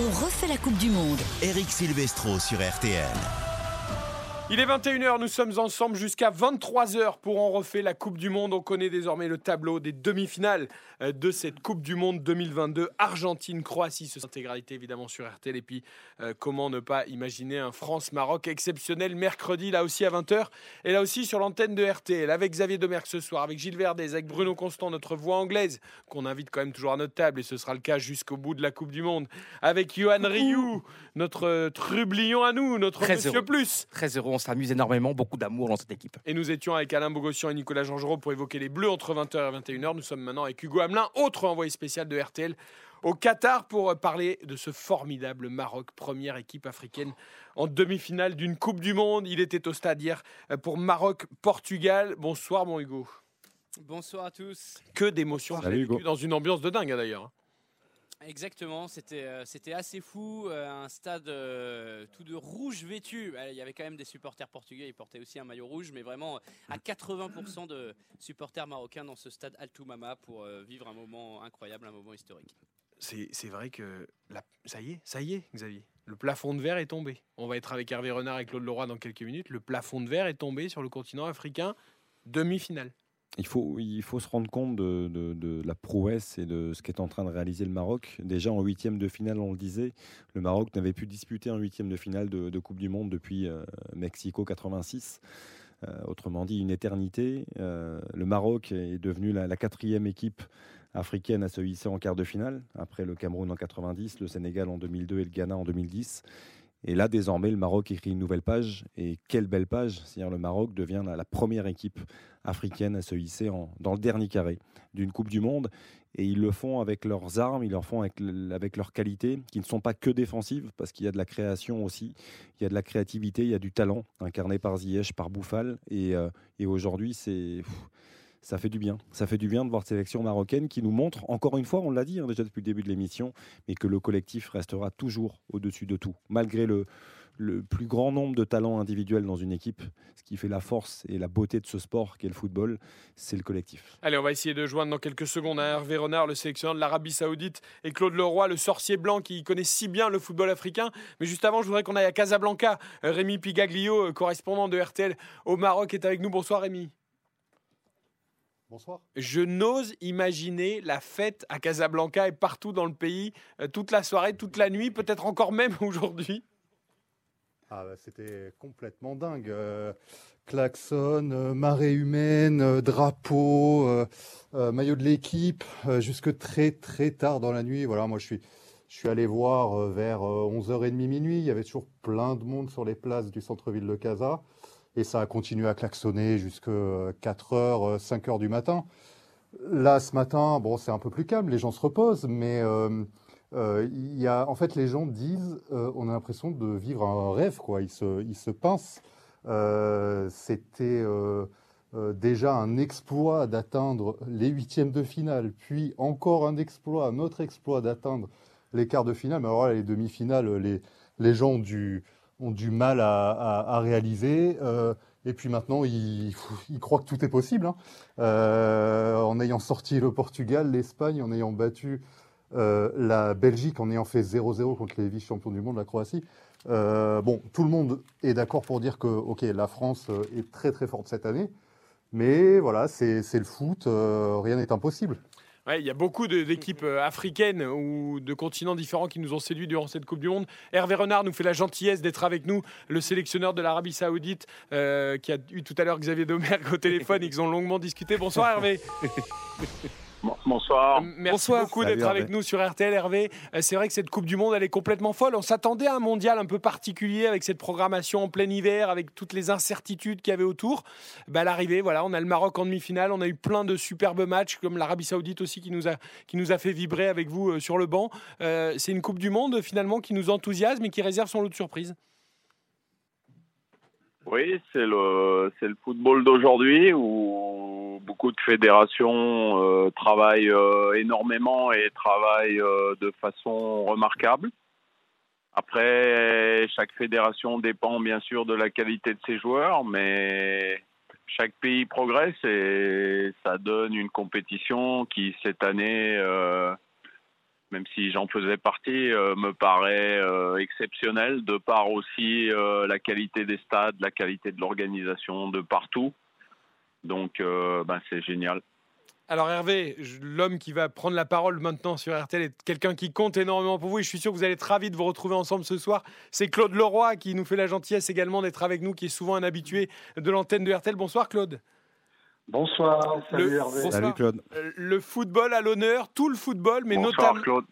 On refait la Coupe du Monde. Eric Silvestro sur RTL. Il est 21h, nous sommes ensemble jusqu'à 23h pour en refaire la Coupe du Monde. On connaît désormais le tableau des demi-finales euh, de cette Coupe du Monde 2022. Argentine, Croatie, ce intégralité évidemment sur RTL. Et puis, euh, comment ne pas imaginer un France-Maroc exceptionnel mercredi, là aussi à 20h. Et là aussi sur l'antenne de RTL, avec Xavier Domergue ce soir, avec Gilles Verdez, avec Bruno Constant, notre voix anglaise, qu'on invite quand même toujours à notre table. Et ce sera le cas jusqu'au bout de la Coupe du Monde. Avec Johan Rioux, notre euh, trublion à nous, notre Très Monsieur heureux. Plus. Très heureux, on s'amuse énormément, beaucoup d'amour dans cette équipe. Et nous étions avec Alain Bogossian et Nicolas Jean-Giraud pour évoquer les Bleus entre 20h et 21h. Nous sommes maintenant avec Hugo Hamelin, autre envoyé spécial de RTL au Qatar pour parler de ce formidable Maroc, première équipe africaine en demi-finale d'une Coupe du Monde. Il était au stade hier pour Maroc-Portugal. Bonsoir mon Hugo. Bonsoir à tous. Que d'émotions dans une ambiance de dingue hein, d'ailleurs. Exactement, c'était euh, c'était assez fou, euh, un stade euh, tout de rouge vêtu. Il y avait quand même des supporters portugais, ils portaient aussi un maillot rouge, mais vraiment à 80% de supporters marocains dans ce stade Altoumama pour vivre un moment incroyable, un moment historique. C'est c'est vrai que la- ça y est, ça y est Xavier. Le plafond de verre est tombé. On va être avec Hervé Renard et Claude Leroy dans quelques minutes. Le plafond de verre est tombé sur le continent africain. Demi-finale. Il faut, il faut se rendre compte de, de- la prouesse et de ce qu'est en train de réaliser le Maroc. Déjà en huitième de finale, on le disait, le Maroc n'avait pu disputer un huitième de finale de, de Coupe du Monde depuis euh, Mexico 86. Euh, autrement dit, une éternité. Euh, le Maroc est devenu la, la quatrième équipe africaine à se hisser en quart de finale, après le Cameroun en 90, le Sénégal en 2002 et le Ghana en 2010. Et là, désormais, le Maroc écrit une nouvelle page. Et quelle belle page C'est-à-dire le Maroc devient la, première équipe africaine à se hisser dans le dernier carré d'une Coupe du Monde. Et ils le font avec leurs armes, ils le font avec, leurs qualités, qui ne sont pas que défensives, parce qu'il y a de la création aussi, il y a de la créativité, il y a du talent, incarné par Ziyech, par Bouffal. Et, euh, et aujourd'hui, c'est... Ça fait du bien. Ça fait du bien de voir cette sélection marocaine qui nous montre, encore une fois, on l'a dit hein, déjà depuis le début de l'émission, mais que le collectif restera toujours au-dessus de tout, malgré le, le plus grand nombre de talents individuels dans une équipe. Ce qui fait la force et la beauté de ce sport qu'est le football, c'est le collectif. Allez, on va essayer de joindre dans quelques secondes à Hervé Renard, le sélectionneur de l'Arabie Saoudite, et Claude Leroy, le sorcier blanc qui connaît si bien le football africain. Mais juste avant, je voudrais qu'on aille à Casablanca. Euh, Rémi Pigaglio, euh, correspondant de RTL au Maroc, est avec nous. Bonsoir Rémi. Bonsoir. Je n'ose imaginer la fête à Casablanca et partout dans le pays, euh, toute la soirée, toute la nuit, peut-être encore même aujourd'hui. Ah bah, c'était complètement dingue. Euh, klaxon, euh, marée humaine, euh, drapeau, maillot de l'équipe, jusque très très tard dans la nuit. Voilà, moi je suis, je suis allé voir vers euh, 11h30 minuit. Il y avait toujours plein de monde sur les places du centre-ville de Casa. Et ça a continué à klaxonner jusque 4h, 5h du matin. Là, ce matin, bon, c'est un peu plus calme, les gens se reposent, mais euh, euh, y a, en fait, les gens disent, euh, on a l'impression de vivre un rêve, quoi. Ils se, ils se pincent. Euh, C'était euh, euh, déjà un exploit d'atteindre les huitièmes de finale, puis encore un exploit, un autre exploit d'atteindre les quarts de finale. Mais alors les demi-finales, les, les gens du, ont du mal à, réaliser. Euh, et puis maintenant, ils, croient que tout est possible. hein. Euh, en ayant sorti le Portugal, l'Espagne, en ayant battu euh, la Belgique, en ayant fait 0-0 contre les vice-champions du monde, la Croatie. Bon, tout le monde est d'accord pour dire que, ok, la France est très très forte cette année. Mais voilà, c'est le foot, rien n'est impossible. Ouais, il y a beaucoup d'équipes euh, africaines ou de continents différents qui nous ont séduits durant cette Coupe du Monde. Hervé Renard nous fait la gentillesse d'être avec nous, le sélectionneur de l'Arabie Saoudite, euh, qui a eu tout à l'heure Xavier Domergue au téléphone. Ils ont longuement discuté. Bonsoir Hervé. Bonsoir. Merci Bonsoir. beaucoup d'être Hervé. avec nous sur RTL Hervé. Euh, C'est vrai que cette Coupe du Monde, elle est complètement folle. On s'attendait à un mondial un peu particulier avec cette programmation en plein hiver, avec toutes les incertitudes qu'il y avait autour. Bah, à l'arrivée, voilà, on a le Maroc en demi-finale. On a eu plein de superbes matchs, comme l'Arabie Saoudite aussi, qui nous a, qui nous a fait vibrer avec vous euh, sur le banc. Euh, C'est une Coupe du Monde finalement qui nous enthousiasme et qui réserve son lot de surprises. Oui, c'est le c'est le football d'aujourd'hui où beaucoup de fédérations euh, travaillent euh, énormément et travaillent euh, de façon remarquable. Après, chaque fédération dépend bien sûr de la qualité de ses joueurs, mais chaque pays progresse et ça donne une compétition qui cette année même si j'en faisais partie, me paraît exceptionnel de par aussi la qualité des stades, la qualité de l'organisation de partout. Donc, ben, c'est génial. Alors Hervé, l'homme qui va prendre la parole maintenant sur RTL est quelqu'un qui compte énormément pour vous et je suis sûr que vous allez être ravis de vous retrouver ensemble ce soir. C'est Claude Leroy qui nous fait la gentillesse également d'être avec nous, qui est souvent un habitué de l'antenne de RTL. Bonsoir Claude. Bonsoir, salut Hervé. Salut Claude. Euh, le football à l'honneur, tout le football, mais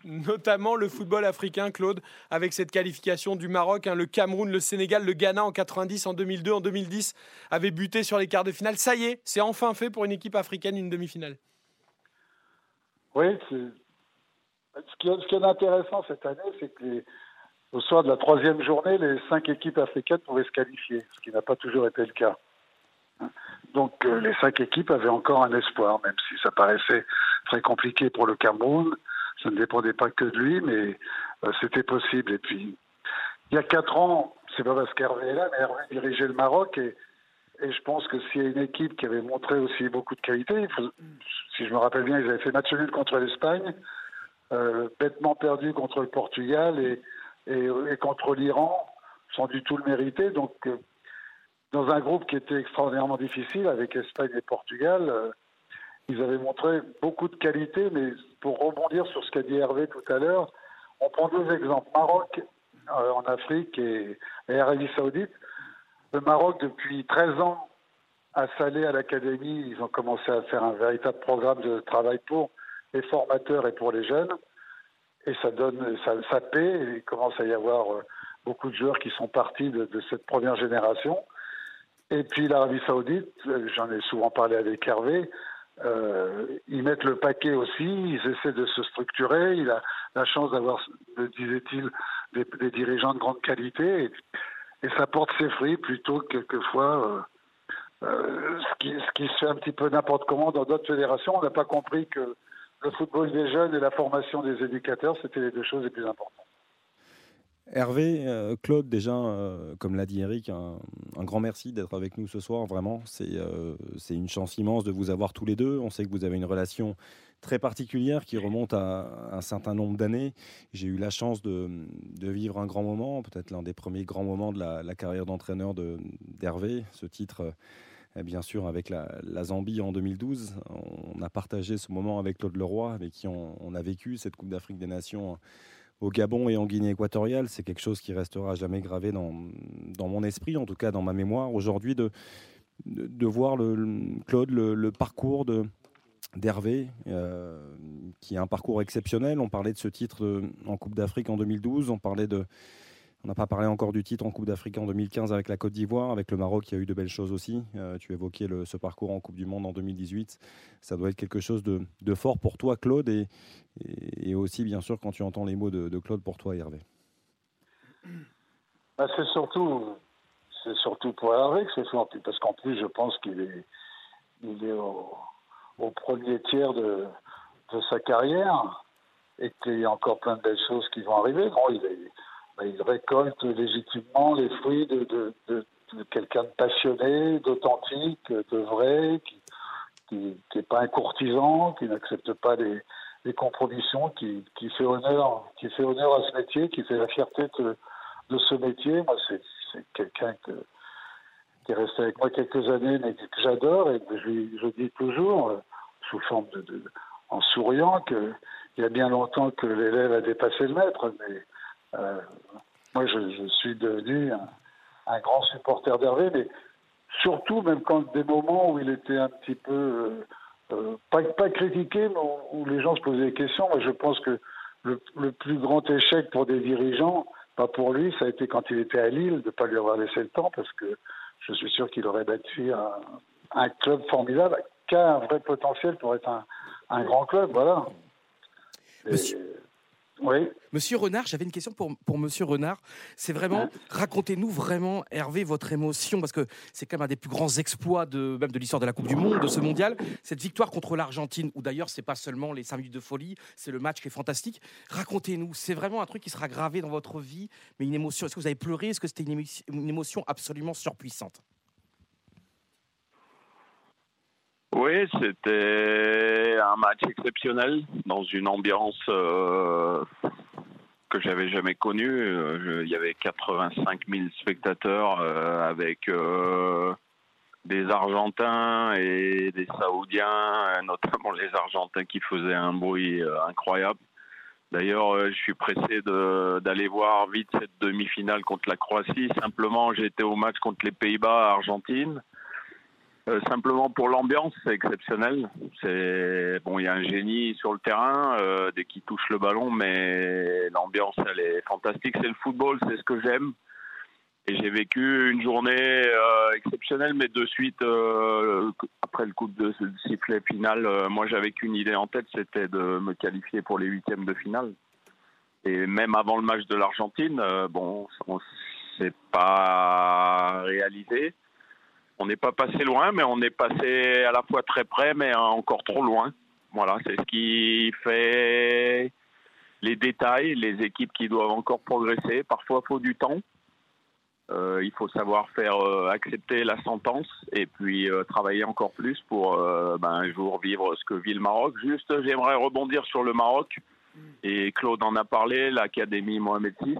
notamment le football africain, Claude, avec cette qualification du Maroc, hein, le Cameroun, le Sénégal, le Ghana en 90, en 2002, en 2010, avaient buté sur les quarts de finale. Ça y est, c'est enfin fait pour une équipe africaine, une demi-finale. Oui, ce qui, est, intéressant cette année, c'est que au soir de la troisième journée, les cinq équipes africaines pouvaient se qualifier, ce qui n'a pas toujours été le cas. Donc euh, les cinq équipes avaient encore un espoir, même si ça paraissait très compliqué pour le Cameroun. Ça ne dépendait pas que de lui, mais euh, c'était possible. Et puis, il y a quatre ans, c'est pas parce qu'Hervé est là, mais Hervé dirigeait le Maroc et et je pense que s'il y a une équipe qui avait montré aussi beaucoup de qualité, si je me rappelle bien, ils avaient fait match nul contre l'Espagne, euh, bêtement perdu contre le Portugal et, et, contre l'Iran, sans du tout le mériter. Donc, dans un groupe qui était extraordinairement difficile avec Espagne et Portugal, euh, ils avaient montré beaucoup de qualité. Mais pour rebondir sur ce qu'a dit Hervé tout à l'heure, on prend deux exemples Maroc en Afrique et, et Arabie Saoudite. Le Maroc, depuis 13 ans, a salé à l'académie. Ils ont commencé à faire un véritable programme de travail pour les formateurs et pour les jeunes. Et ça donne, ça, paie. il commence à y avoir euh, beaucoup de joueurs qui sont partis de, cette première génération. Et puis l'Arabie Saoudite, euh, j'en ai souvent parlé avec Hervé, euh, ils mettent le paquet aussi, ils essaient de se structurer. Il a la chance d'avoir, disait-il, des, dirigeants de grande qualité. Et, ça porte ses fruits plutôt que quelquefois euh, ce qui se fait un petit peu n'importe comment dans d'autres fédérations. On n'a pas compris que le football des jeunes et la formation des éducateurs, c'était les deux choses les plus importantes. Hervé, euh, Claude, déjà, comme l'a dit Eric, un, grand merci d'être avec nous ce soir. Vraiment, c'est une chance immense de vous avoir tous les deux. On sait que vous avez une relation très particulière qui remonte à un certain nombre d'années. J'ai eu la chance de, vivre un grand moment, peut-être l'un des premiers grands moments de la, carrière d'entraîneur d'Hervé. Ce titre, euh, bien sûr, avec la, Zambie en 2012. On a partagé ce moment avec Claude Leroy, avec qui on, a vécu cette Coupe d'Afrique des Nations au Gabon et en Guinée équatoriale. C'est quelque chose qui restera jamais gravé dans, mon esprit, en tout cas dans ma mémoire. Aujourd'hui, de, de, voir le, Claude, le parcours de, d'Hervé, euh, qui a un parcours exceptionnel. On parlait de ce titre en Coupe d'Afrique en 2012. On parlait de, on n'a pas parlé encore du titre en Coupe d'Afrique en 2015 avec la Côte d'Ivoire, avec le Maroc, il y a eu de belles choses aussi. Euh, tu évoquais ce parcours en Coupe du Monde en 2018. Ça doit être quelque chose de, fort pour toi, Claude, et, aussi, bien sûr, quand tu entends les mots de, Claude pour toi, Hervé. Bah, c'est surtout, surtout pour Hervé que c'est fort, parce qu'en plus, je pense qu'il est, au premier tiers de, sa carrière et qu'il y a encore plein de belles choses qui vont arriver. Il récolte légitimement les fruits de, de, de, quelqu'un de passionné, d'authentique, de vrai, qui n'est pas un courtisan, qui n'accepte pas les, les compromissions, qui, qui, fait honneur, qui fait honneur à ce métier, qui fait la fierté de, de ce métier. Moi, c'est quelqu'un que, qui est resté avec moi quelques années, mais que j'adore et que je, je, dis toujours, euh, sous forme de, en souriant, qu'il y a bien longtemps que l'élève a dépassé le maître. Mais moi, je, suis devenu un, grand supporter d'Hervé, mais surtout même quand des moments où il était un petit peu euh, euh, pas, pas critiqué, mais où, les gens se posaient des questions. Moi, je pense que le, plus grand échec pour des dirigeants, pas pour lui, ça a été quand il était à Lille, de ne pas lui avoir laissé le temps, parce que je suis sûr qu'il aurait battu un, club formidable qui a un vrai potentiel pour être un, grand club. Voilà. Oui. Monsieur Renard, j'avais une question pour, pour Monsieur Renard. C'est vraiment, racontez-nous vraiment, Hervé, votre émotion, parce que c'est quand même un des plus grands exploits de, même de l'histoire de la Coupe du Monde, de ce mondial. Cette victoire contre l'Argentine, où d'ailleurs, c'est pas seulement les 5 minutes de folie, c'est le match qui est fantastique. Racontez-nous, c'est vraiment un truc qui sera gravé dans votre vie, mais une émotion. Est-ce que vous avez pleuré? Est-ce que c'était une, émotion absolument surpuissante? Oui, c'était un match exceptionnel dans une ambiance euh, que j'avais jamais connue. Euh, il y avait 85 000 spectateurs euh, avec des Argentins et des Saoudiens, notamment les Argentins qui faisaient un bruit incroyable. D'ailleurs, je suis pressé d'aller voir vite cette demi-finale contre la Croatie. Simplement, j'étais au match contre les Pays-Bas, Argentine. Euh, simplement pour l'ambiance, c'est exceptionnel. C'est bon, il y a un génie sur le terrain euh, dès qu'il touche le ballon, mais l'ambiance, elle est fantastique. C'est le football, c'est ce que j'aime. Et j'ai vécu une journée euh, exceptionnelle, mais de suite, après le coup de sifflet final, moi j'avais qu'une idée en tête, c'était de me qualifier pour les huitièmes de finale. Et même avant le match de l'Argentine, bon, on s'est pas réalisé on n'est pas passé loin, mais on est passé à la fois très près, mais encore trop loin. Voilà, c'est ce qui fait les détails, les équipes qui doivent encore progresser. Parfois, il faut du temps. Euh, il faut savoir faire euh, accepter la sentence et puis euh, travailler encore plus pour ben, un jour vivre ce que vit le Maroc. Juste, j'aimerais rebondir sur le Maroc. Et Claude en a parlé, l'Académie Mohamed VI.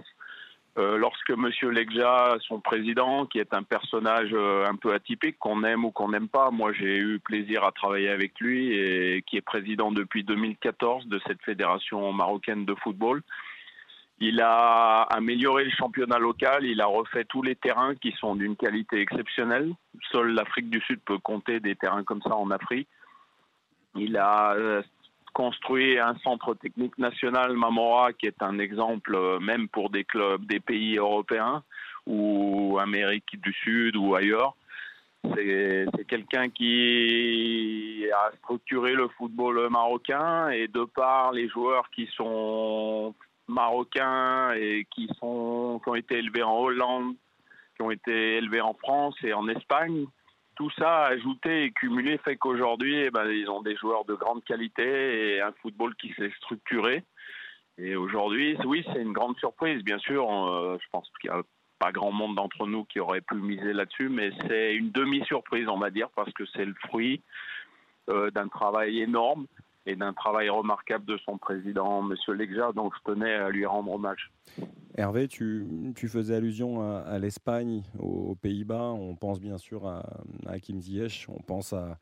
Euh, lorsque M. Legja, son président, qui est un personnage euh, un peu atypique, qu'on aime ou qu'on n'aime pas, moi j'ai eu plaisir à travailler avec lui et qui est président depuis 2014 de cette fédération marocaine de football. Il a amélioré le championnat local, il a refait tous les terrains qui sont d'une qualité exceptionnelle. Seule l'Afrique du Sud peut compter des terrains comme ça en Afrique. Il a euh, construit un centre technique national Mamora qui est un exemple euh, même pour des clubs des pays européens ou Amérique du Sud ou ailleurs. C'est quelqu'un qui a structuré le football marocain et de par les joueurs qui sont marocains et qui, sont, qui ont été élevés en Hollande, qui ont été élevés en France et en Espagne, tout ça ajouté et cumulé fait qu'aujourd'hui, eh ben, ils ont des joueurs de grande qualité et un football qui s'est structuré. Et aujourd'hui, oui, c'est une grande surprise, bien sûr. Euh, je pense qu'il n'y a pas grand monde d'entre nous qui aurait pu miser là-dessus, mais c'est une demi-surprise, on va dire, parce que c'est le fruit euh, d'un travail énorme et d'un travail remarquable de son président, M. Legja, donc je tenais à lui rendre hommage. Hervé, tu, faisais allusion à, l'Espagne, aux, Pays-Bas, on pense bien sûr à, Hakim Ziyech, on pense à,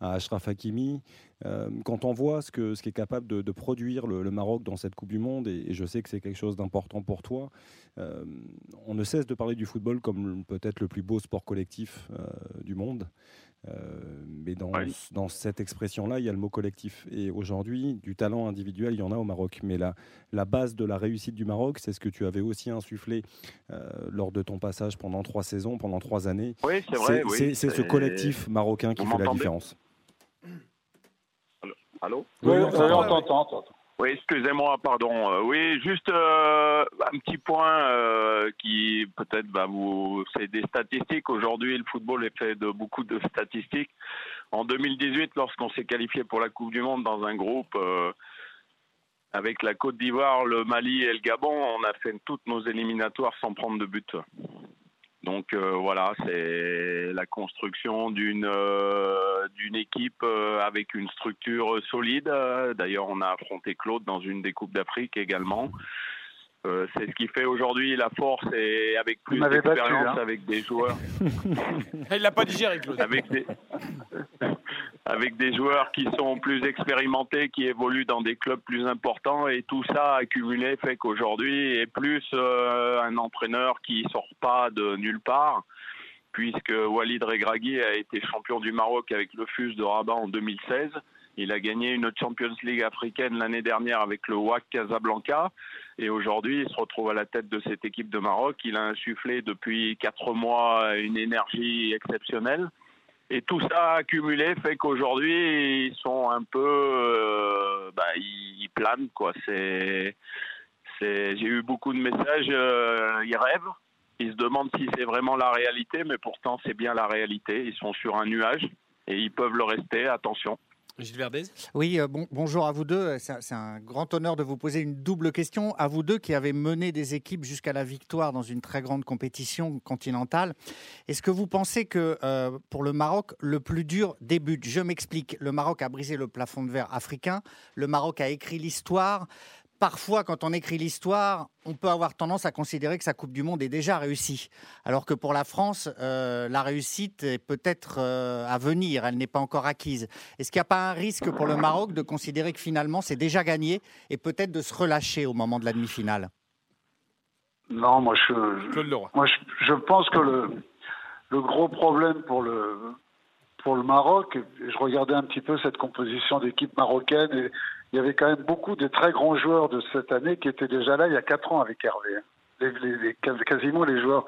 Ashraf Hakimi. Euh, quand on voit ce qu'est ce est capable de, produire le, Maroc dans cette Coupe du Monde, et, je sais que c'est quelque chose d'important pour toi, euh, on ne cesse de parler du football comme peut-être le plus beau sport collectif euh, du monde. Euh, mais dans, dans cette expression-là, il y a le mot collectif. Et aujourd'hui, du talent individuel, il y en a au Maroc. Mais la, la base de la réussite du Maroc, c'est ce que tu avais aussi insufflé euh, lors de ton passage pendant trois saisons, pendant trois années. Oui, c'est vrai. C'est ce collectif marocain qui fait la différence. Allô? Oui, on t'entend. Oui, excusez-moi, pardon. Euh, oui, juste euh, un petit point euh, qui peut-être va vous... C'est des statistiques. Aujourd'hui, le football est fait de beaucoup de statistiques. En 2018, lorsqu'on s'est qualifié pour la Coupe du Monde dans un groupe avec la Côte d'Ivoire, le Mali et le Gabon, on a fait toutes nos éliminatoires sans prendre de but. Donc euh, voilà, c'est la construction d'une euh, d'une équipe euh, avec une structure solide. D'ailleurs, on a affronté Claude dans une des coupes d'Afrique également. C'est ce qui fait aujourd'hui la force et avec plus d'expérience, hein. avec des joueurs. Il l'a pas digéré, Claude. Avec des avec des joueurs qui sont plus expérimentés, qui évoluent dans des clubs plus importants, et tout ça accumulé fait qu'aujourd'hui est plus euh, un entraîneur qui sort pas de nulle part, puisque Walid Regragui a été champion du Maroc avec le FUS de Rabat en 2016. Il a gagné une Champions League africaine l'année dernière avec le WAC Casablanca. Et aujourd'hui, il se retrouve à la tête de cette équipe de Maroc. Il a insufflé depuis quatre mois une énergie exceptionnelle. Et tout ça accumulé fait qu'aujourd'hui, ils sont un peu. Euh, bah, ils planent, quoi. J'ai eu beaucoup de messages, euh, ils rêvent, ils se demandent si c'est vraiment la réalité, mais pourtant c'est bien la réalité. Ils sont sur un nuage et ils peuvent le rester, attention. Gilles Verdez Oui, euh, bon, bonjour à vous deux. C'est un grand honneur de vous poser une double question. À vous deux qui avez mené des équipes jusqu'à la victoire dans une très grande compétition continentale. Est-ce que vous pensez que euh, pour le Maroc, le plus dur débute? Je m'explique. Le Maroc a brisé le plafond de verre africain. Le Maroc a écrit l'histoire parfois, quand on écrit l'histoire, on peut avoir tendance à considérer que sa Coupe du Monde est déjà réussie. Alors que pour la France, euh, la réussite est peut-être euh, à venir, elle n'est pas encore acquise. Est-ce qu'il n'y a pas un risque pour le Maroc de considérer que finalement c'est déjà gagné et peut-être de se relâcher au moment de la demi-finale? Non, moi je, moi je, pense que le, le gros problème pour le, pour le Maroc, je regardais un petit peu cette composition d'équipe marocaine et il y avait quand même beaucoup de très grands joueurs de cette année qui étaient déjà là il y a quatre ans avec Hervé. Hein. quasiment les joueurs,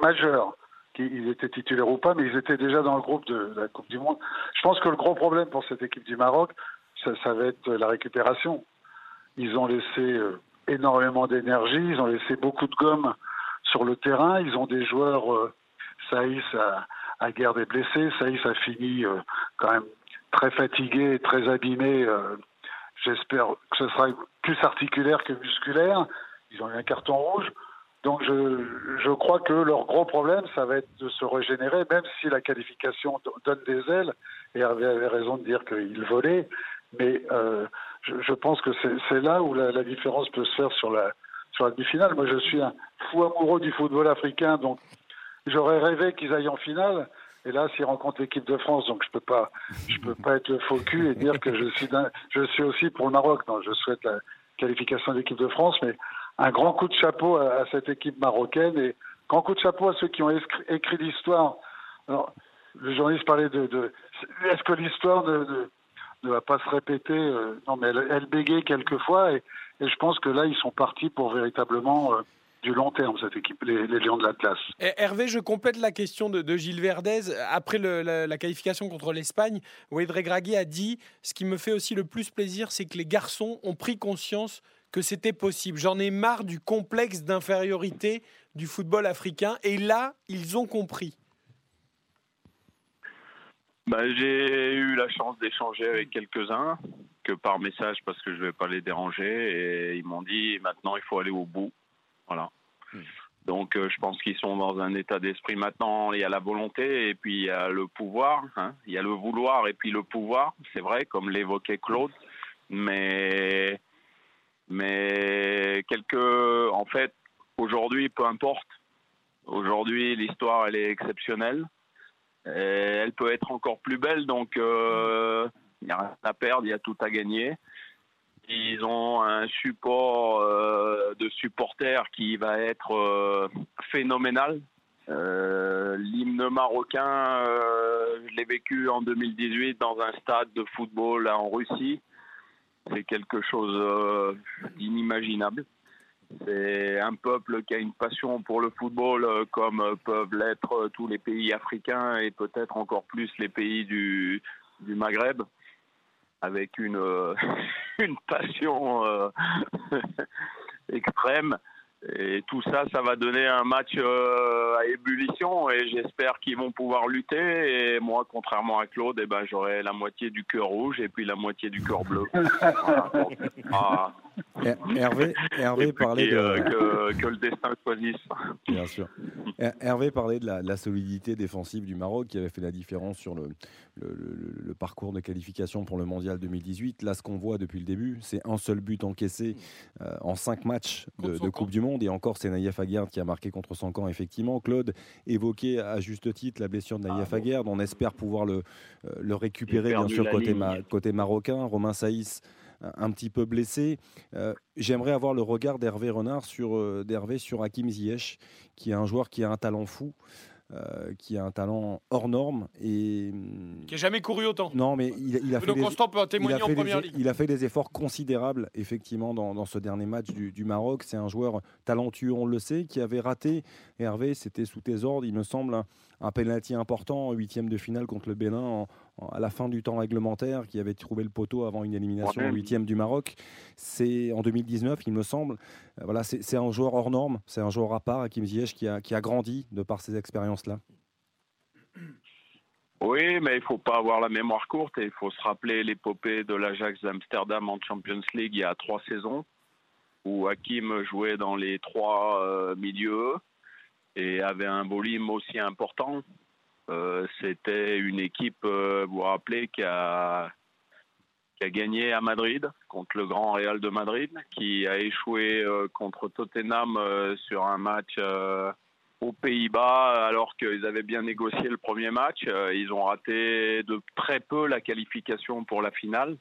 majeurs. Qui, ils étaient titulaires ou pas, mais ils étaient déjà dans le groupe de, la Coupe du Monde. Je pense que le gros problème pour cette équipe du Maroc, ça, va être la récupération. Ils ont laissé euh, énormément d'énergie, ils ont laissé beaucoup de gomme sur le terrain, ils ont des joueurs, euh, Saïs a, a guère des blessés, Saïs a fini euh, quand même très fatigué, très abîmé J'espère que ce sera plus articulaire que musculaire. Ils ont eu un carton rouge. Donc je, je crois que leur gros problème, ça va être de se régénérer, même si la qualification donne des ailes. Et Hervé avait raison de dire qu'il volait. Mais euh, je, pense que c'est là où la, la, différence peut se faire sur la, sur la demi-finale. Moi, je suis un fou amoureux du football africain, donc j'aurais rêvé qu'ils aillent en finale. Et là, s'il rencontre l'équipe de France, donc je peux pas, je peux pas être le faux cul et dire que je suis, je suis aussi pour le Maroc. Non, je souhaite la qualification de l'équipe de France, mais un grand coup de chapeau à, cette équipe marocaine et grand coup de chapeau à ceux qui ont écrit, l'histoire. Alors, le journaliste parlait de, de est-ce que l'histoire ne, ne, va pas se répéter euh, Non, mais elle, elle bégaye quelquefois et, et, je pense que là, ils sont partis pour véritablement euh, du long terme, cette équipe, les, Lions de l'Atlas. Hervé, je complète la question de, Gilles Verdez. Après la, qualification contre l'Espagne, Wade Regragui a dit Ce qui me fait aussi le plus plaisir, c'est que les garçons ont pris conscience que c'était possible. J'en ai marre du complexe d'infériorité du football africain. Et là, ils ont compris. Bah, j'ai eu la chance d'échanger avec quelques-uns, que par message parce que je ne vais pas les déranger. Et ils m'ont dit maintenant, il faut aller au bout. Voilà. Hmm. Donc euh, je pense qu'ils sont dans un état d'esprit maintenant. Il y a la volonté et puis il y a le pouvoir. Hein. Il y a le vouloir et puis le pouvoir. C'est vrai, comme l'évoquait Claude. Mais mais quelque, en fait, aujourd'hui, peu importe. Aujourd'hui, l'histoire elle est exceptionnelle. Et elle peut être encore plus belle. Donc euh, il n'y a rien à perdre, il y a tout à gagner. Ils ont un support euh, de supporters qui va être euh, phénoménal. Euh, l'hymne marocain, je l'ai vécu en 2018 dans un stade de football en Russie. C'est quelque chose d'inimaginable. C'est un peuple qui a une passion pour le football comme peuvent l'être tous les pays africains et peut-être encore plus les pays du, du Maghreb avec une, euh, une passion euh, extrême. Et tout ça, ça va donner un match euh, à ébullition et j'espère qu'ils vont pouvoir lutter. Et moi, contrairement à Claude, eh ben, j'aurai la moitié du cœur rouge et puis la moitié du cœur bleu. Ah. Hervé, Hervé parlait de... Euh, que, le destin choisisse. Bien sûr. Hervé parlait de la, solidité défensive du Maroc qui avait fait la différence sur le, le, parcours de qualification pour le Mondial 2018. Là, ce qu'on voit depuis le début, c'est un seul but encaissé euh, en cinq matchs de, Coupe du Monde. Et encore, c'est Naïef Aguerd qui a marqué contre son camp, effectivement. Claude évoquait à juste titre la blessure de Naïef ah, Aguerd. On espère pouvoir le, euh, le récupérer, bien sûr, côté, côté marocain. Romain Saïs un petit peu blessé. Euh, j'aimerais avoir le regard d'Hervé Renard sur, euh, d'Hervé sur Hakim Ziyech, qui est un joueur qui a un talent fou. Euh, qui a un talent hors norme et qui a jamais couru autant. Non, mais il, a fait des, il, il a fait des efforts considérables effectivement dans, ce dernier match du, Maroc. C'est un joueur talentueux, on le sait, qui avait raté. Hervé, c'était sous tes ordres, il me semble, un, un penalty important en huitième de finale contre le Bénin en, à la fin du temps réglementaire, qui avait trouvé le poteau avant une élimination au huitième du Maroc. C'est en 2019, il me semble. Euh, voilà, c'est un joueur hors norme, c'est un joueur à part, Hakim Ziyech, qui a, qui a grandi de par ces expériences-là. Oui, mais il faut pas avoir la mémoire courte et il faut se rappeler l'épopée de l'Ajax d'Amsterdam en Champions League il y a trois saisons, où Hakim jouait dans les trois euh, milieux et avait un volume aussi important. Euh, c'était une équipe, euh, vous vous rappelez, qui a, qui a gagné à Madrid contre le Grand Real de Madrid, qui a échoué contre Tottenham sur un match aux Pays-Bas alors qu'ils avaient bien négocié le premier match. Euh, ils ont raté de très peu la qualification pour la finale.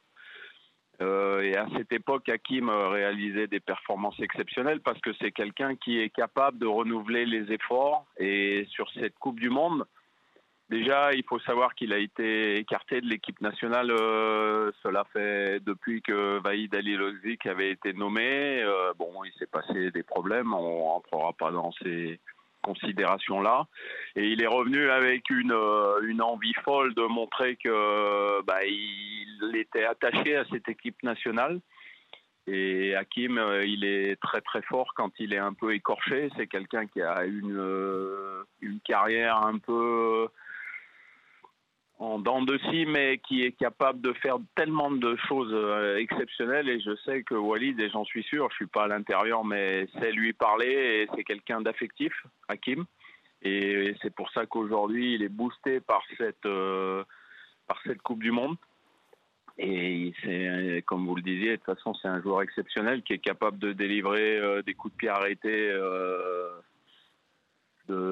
Euh, et à cette époque, Hakim réalisait des performances exceptionnelles parce que c'est quelqu'un qui est capable de renouveler les efforts. Et sur cette Coupe du Monde, déjà, il faut savoir qu'il a été écarté de l'équipe nationale. Euh, cela fait depuis que Vaïd Ali avait été nommé. bon, il s'est passé des problèmes. On rentrera pas dans ces considération-là. Et il est revenu avec une, euh, envie folle de montrer que bah, il était attaché à cette équipe nationale. Et Hakim, euh, il est très très fort quand il est un peu écorché. C'est quelqu'un qui a une, euh, une carrière un peu en dents de scie, mais qui est capable de faire tellement de choses euh, exceptionnelles. Et je sais que Walid, et j'en suis sûr, je suis pas à l'intérieur, mais c'est lui parler et c'est quelqu'un d'affectif, Hakim. Et c'est pour ça qu'aujourd'hui, il est boosté par cette, euh, par cette Coupe du Monde. Et c'est, comme vous le disiez, de toute façon, c'est un joueur exceptionnel qui est capable de délivrer euh, des coups de pied arrêtés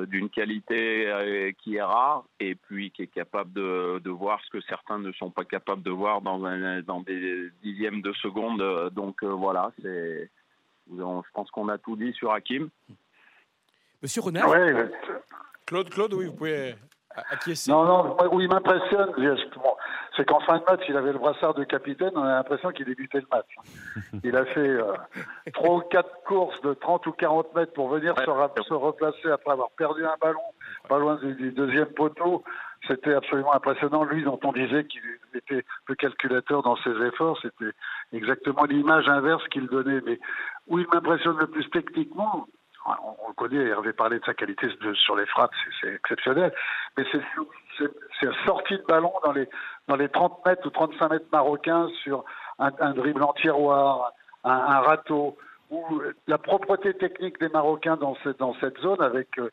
d'une qualité euh, qui est rare et puis qui est capable de, de, voir ce que certains ne sont pas capables de voir dans, un, dans des dixièmes de seconde. Donc euh, voilà, c'est, je pense qu'on a tout dit sur Hakim. Monsieur Renard Claude, Claude, oui, vous pouvez acquiescer. Non, non, oui, il m'impressionne c'est qu'en fin de match, il avait le brassard de capitaine, on a l'impression qu'il débutait le match. Il a fait euh, trois ou quatre courses de 30 ou 40 mètres pour venir se, replacer après avoir perdu un ballon, pas loin du, deuxième poteau. C'était absolument impressionnant. Lui, dont on disait qu'il était peu calculateur dans ses efforts, c'était exactement l'image inverse qu'il donnait. Mais où il m'impressionne le plus techniquement, on, le connaît, Hervé parlait de sa qualité sur les frappes, c'est exceptionnel, mais c'est sortie de ballon dans les, dans les 30 mètres ou 35 mètres marocains sur un, un dribble en tiroir, un, râteau, ou la propreté technique des Marocains dans cette, dans cette zone, avec euh,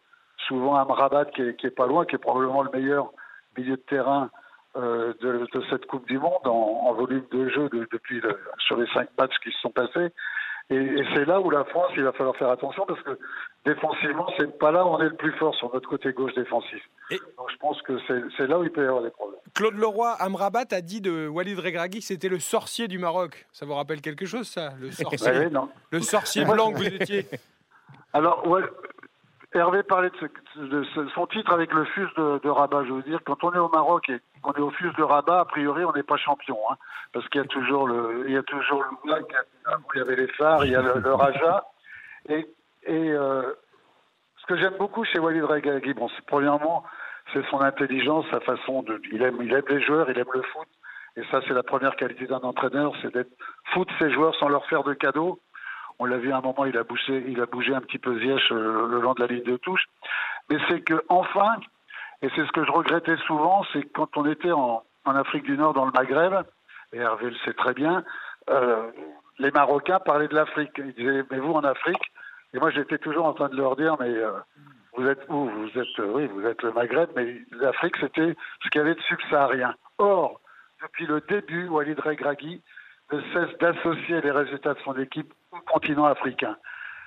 souvent un qui est, qui est pas loin, qui est probablement le meilleur milieu de terrain euh, de, de, cette Coupe du Monde en, volume de jeu depuis sur les cinq matchs qui se sont passés. Et, c'est là où la France, il va falloir faire attention parce que défensivement, c'est pas là où on est le plus fort sur notre côté gauche défensif. Donc je pense que c'est là où il peut y avoir des problèmes. Claude Leroy, Amrabat a dit de Walid Regragui que c'était le sorcier du Maroc. Ça vous rappelle quelque chose, ça? Le sorcier, non. Le sorcier blanc que vous étiez Alors, ouais, Hervé parlait de, son titre avec le FUS de, Rabat. Je veux dire, quand on est au Maroc et qu'on est au FUS de Rabat, a priori, on n'est pas champion, hein, parce qu'il y a toujours le, il y a toujours le il y avait les phares, il y a le, Raja. Et, euh, ce que j'aime beaucoup chez Walid Regragui, bon, premièrement, c'est son intelligence, sa façon de, il aime, il aime les joueurs, il aime le foot. Et ça, c'est la première qualité d'un entraîneur, c'est d'être foot ses joueurs sans leur faire de cadeaux. On l'a vu à un moment, il a bougé, il a bougé un petit peu Ziyech euh, le long de la ligne de touche. Mais c'est que enfin, et c'est ce que je regrettais souvent, c'est quand on était en, Afrique du Nord, dans le Maghreb, et Hervé le sait très bien, euh, les Marocains parlaient de l'Afrique. Ils disaient, mais vous en Afrique Et moi, j'étais toujours en train de leur dire, mais euh, vous êtes où? Vous êtes, oui, vous êtes le Maghreb, mais l'Afrique, c'était ce qu'il y avait de subsaharien. Or, depuis le début, Walid Regragui ne cesse d'associer les résultats de son équipe au continent africain.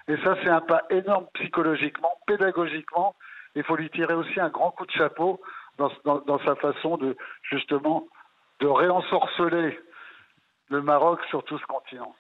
Et ça, c'est un pas énorme psychologiquement, pédagogiquement. Il faut lui tirer aussi un grand coup de chapeau dans, dans sa façon de, justement, de réensorceler le Maroc sur tout ce continent.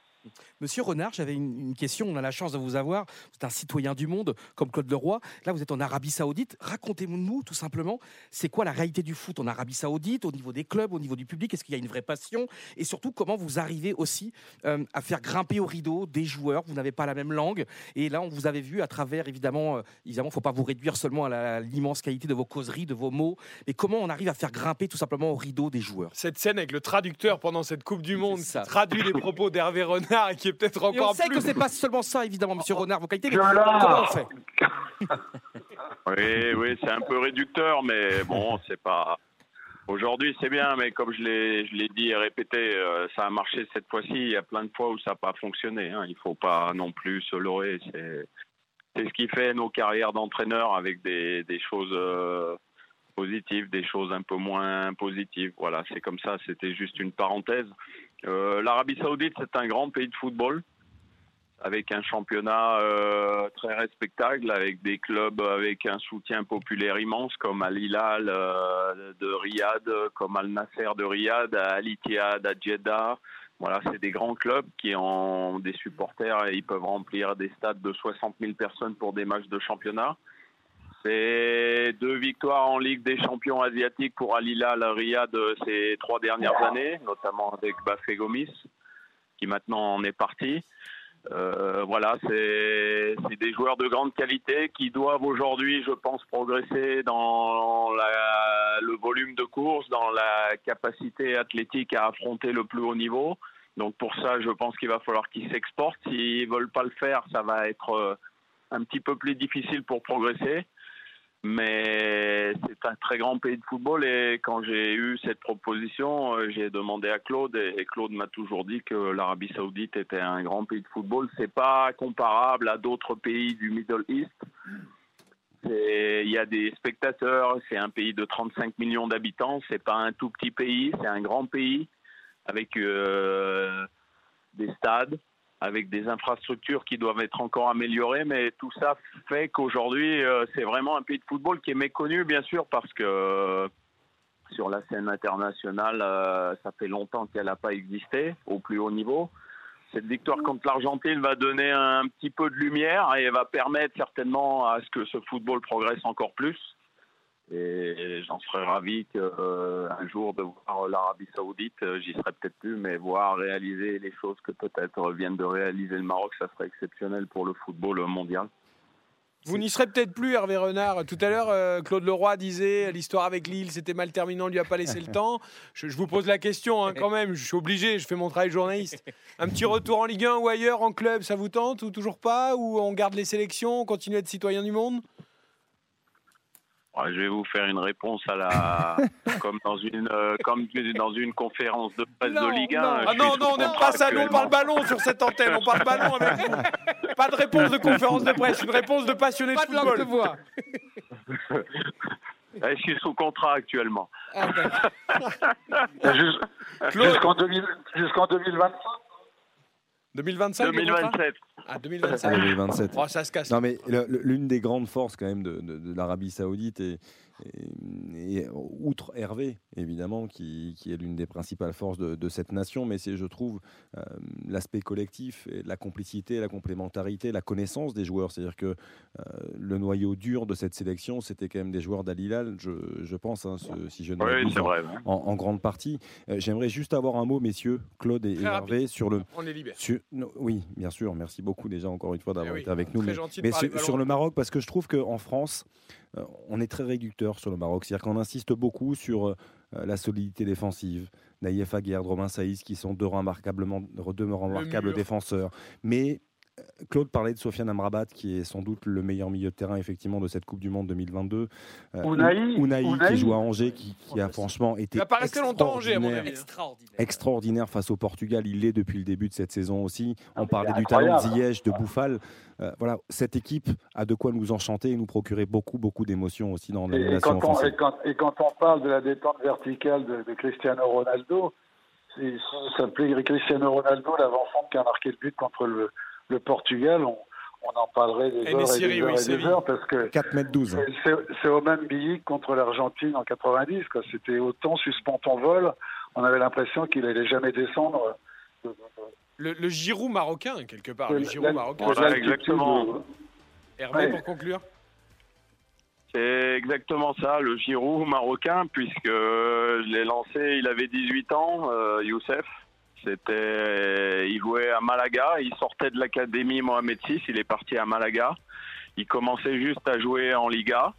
Monsieur Renard, j'avais une, question. On a la chance de vous avoir. Vous êtes un citoyen du monde, comme Claude Leroy. Là, vous êtes en Arabie Saoudite. Racontez-nous tout simplement, c'est quoi la réalité du foot en Arabie Saoudite, au niveau des clubs, au niveau du public? Est-ce qu'il y a une vraie passion? Et surtout, comment vous arrivez aussi euh, à faire grimper au rideau des joueurs? Vous n'avez pas la même langue. Et là, on vous avait vu à travers, évidemment, euh, évidemment, il ne faut pas vous réduire seulement à l'immense qualité de vos causeries, de vos mots. Mais comment on arrive à faire grimper tout simplement au rideau des joueurs? Cette scène avec le traducteur pendant cette Coupe du Monde qui traduit les propos d'Hervé Renard et qui est peut-être encore on sait que c'est pas seulement ça, évidemment, Monsieur Renard, vos qualités. comment on fait Oui, oui, c'est un peu réducteur, mais bon, c'est pas. Aujourd'hui, c'est bien, mais comme je l'ai dit et répété, euh, ça a marché cette fois-ci. Il y a plein de fois où ça n'a pas fonctionné. Hein. Il ne faut pas non plus se leurrer. C'est ce qui fait nos carrières d'entraîneur avec des, choses euh, positives, des choses un peu moins positives. Voilà, c'est comme ça. C'était juste une parenthèse. Euh, L'Arabie Saoudite, c'est un grand pays de football avec un championnat euh, très respectable, avec des clubs avec un soutien populaire immense comme Al Hilal euh, de Riyad, comme Al Nasser de Riyad, Al Ittihad à Jeddah. Voilà, c'est des grands clubs qui ont des supporters et ils peuvent remplir des stades de 60 000 personnes pour des matchs de championnat. C'est deux victoires en Ligue des champions asiatiques pour Al Hilal Riyad ces trois dernières années, notamment avec Bafé Gomis, qui maintenant en est parti. Euh, voilà, c'est des joueurs de grande qualité qui doivent aujourd'hui, je pense, progresser dans le volume de course, dans la capacité athlétique à affronter le plus haut niveau. Donc pour ça, je pense qu'il va falloir qu'ils s'exportent. S'ils veulent pas le faire, ça va être euh, un petit peu plus difficile pour progresser. Mais c'est un très grand pays de football et quand j'ai eu cette proposition, euh, j'ai demandé à Claude et Claude m'a toujours dit que l'Arabie Saoudite était un grand pays de football. C'est pas comparable à d'autres pays du Middle East. Il y a des spectateurs, c'est un pays de 35 millions d'habitants, c'est pas un tout petit pays, c'est un grand pays avec euh, des stades, avec des infrastructures qui doivent être encore améliorées, mais tout ça fait qu'aujourd'hui, euh, c'est vraiment un pays de football qui est méconnu, bien sûr, parce que euh, sur la scène internationale, euh, ça fait longtemps qu'elle n'a pas existé au plus haut niveau. Cette victoire contre l'Argentine va donner un petit peu de lumière et va permettre certainement à ce que ce football progresse encore plus. Et j'en serais ravi qu'un euh, jour de voir l'Arabie Saoudite, euh, j'y serais peut-être plus, mais voir réaliser les choses que peut-être viennent de réaliser le Maroc, ça serait exceptionnel pour le football mondial. Vous n'y serez peut-être plus, Hervé Renard. Tout à l'heure, euh, Claude Leroy disait l'histoire avec Lille, c'était mal terminé, on ne lui a pas laissé le temps. Je, vous pose la question hein, quand même, je suis obligé, je fais mon travail journaliste. Un petit retour en Ligue 1 ou ailleurs, en club, ça vous tente ou toujours pas? Ou on garde les sélections, on continue à être citoyen du monde? Je vais vous faire une réponse à la comme dans une euh, comme dans une conférence de presse de Ligue 1. Non, ah non, non, on n'aime pas ça. Nous, on parle ballon sur cette antenne. On parle ballon avec vous. Pas de réponse de conférence de presse. Une réponse de passionné de football. de voix. je suis sous contrat actuellement. Ah, Jusqu'en 2025 2025 2027. Ah, 2027. 2027. Oh, ça se casse. Non, mais l'une des grandes forces quand même de, de l'Arabie Saoudite et, et, outre Hervé, évidemment, qui, est l'une des principales forces de, cette nation, mais c'est, je trouve, euh, l'aspect collectif, et la complicité, la complémentarité, la connaissance des joueurs. C'est-à-dire que euh, le noyau dur de cette sélection, c'était quand même des joueurs d'Alilal, je, je pense, hein, si je ne oui, en, en, grande partie. Euh, j'aimerais juste avoir un mot, messieurs, Claude et, Hervé, sur le. On est libéré. oui, bien sûr. Merci beaucoup déjà encore une fois d'avoir eh été avec nous. Mais, mais sur, sur le Maroc, parce que je trouve qu'en France, euh, on est très réducteur sur le Maroc. C'est-à-dire qu'on insiste beaucoup sur euh, la solidité défensive. Naïef Aguerd, Romain Saïs, qui sont deux deux remarquables défenseurs. Mais Claude parlait de Sofiane Amrabat, qui est sans doute le meilleur milieu de terrain effectivement de cette Coupe du Monde 2022. Euh, Ounaï, qui joue à Angers, qui, a franchement été extraordinaire, extraordinaire face au Portugal. Il l'est depuis le début de cette saison aussi. On parlait du talent de Ziyech, de Bouffal. Euh, voilà, cette équipe a de quoi nous enchanter et nous procurer beaucoup, beaucoup d'émotions aussi dans la et, et, quand on, et, quand, on parle de la détente verticale de, Cristiano Ronaldo, ça s'appelait Cristiano Ronaldo l'avant-centre qui a marqué le but contre le, le Portugal, on, en parlerait des heures et des heures, et des heures parce que 4 mètres 12. C'est au même billet contre l'Argentine en 90. C'était autant suspend ton vol, on avait l'impression qu'il allait jamais descendre. Le, le Giroud marocain, quelque part. Le, Giroud marocain. exactement. Hervé, pour conclure c'est exactement ça, le Giroud marocain, puisque je l'ai lancé, il avait 18 ans, euh, Youssef. C'était, il jouait à Malaga, il sortait de l'académie Mohamed VI, il est parti à Malaga. Il commençait juste à jouer en Liga.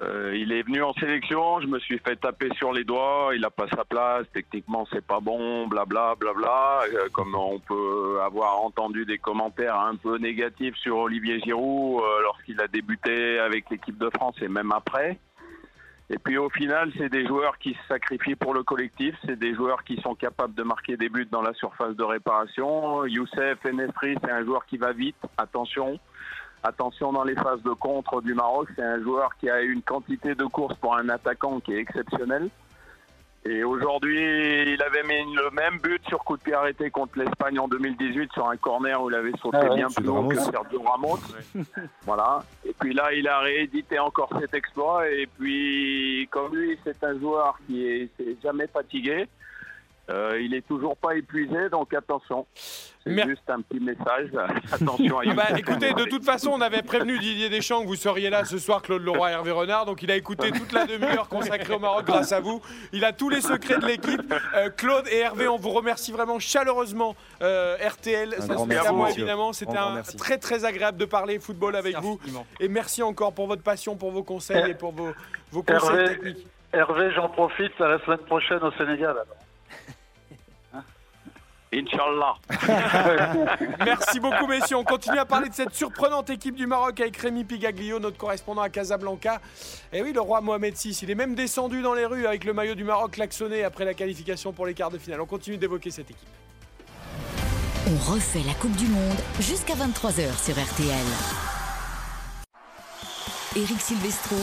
Euh, il est venu en sélection, je me suis fait taper sur les doigts, il n'a pas sa place, techniquement c'est pas bon, blabla, blabla. Euh, comme on peut avoir entendu des commentaires un peu négatifs sur Olivier Giroud euh, lorsqu'il a débuté avec l'équipe de France et même après. Et puis au final, c'est des joueurs qui se sacrifient pour le collectif, c'est des joueurs qui sont capables de marquer des buts dans la surface de réparation. Youssef Enesri, c'est un joueur qui va vite, attention. Attention dans les phases de contre du Maroc, c'est un joueur qui a une quantité de courses pour un attaquant qui est exceptionnelle. Et aujourd'hui, il avait mis le même but sur coup de pied arrêté contre l'Espagne en 2018 sur un corner où il avait sauté Ah bien plus haut que Sergio Ramos. Voilà. Et puis là, il a réédité encore cet exploit. Et puis, comme lui, c'est un joueur qui est, s'est jamais fatigué. Euh, il est toujours pas épuisé, donc attention. C'est Mer- juste un petit message. Attention à Ah bah, écoutez, de toute façon, on avait prévenu Didier Deschamps que vous seriez là ce soir, Claude Leroy et Hervé Renard. Donc, il a écouté toute la demi-heure consacrée au Maroc grâce à vous. Il a tous les secrets de l'équipe. Euh, Claude et Hervé, on vous remercie vraiment chaleureusement. Euh, RTL, Un ça grand se met merci, à moi évidemment. C'était Un un très très agréable de parler football avec Merci vous. infiniment. Et merci encore pour votre passion, pour vos conseils et pour vos, vos conseils Hervé, techniques. Hervé, j'en profite, à la semaine prochaine au Sénégal. alors. Inch'Allah. Merci beaucoup, messieurs. On continue à parler de cette surprenante équipe du Maroc avec Rémi Pigaglio, notre correspondant à Casablanca. Et oui, le roi Mohamed VI, il est même descendu dans les rues avec le maillot du Maroc klaxonné après la qualification pour les quarts de finale. On continue d'évoquer cette équipe. On refait la Coupe du Monde jusqu'à 23h sur RTL. Eric Silvestro,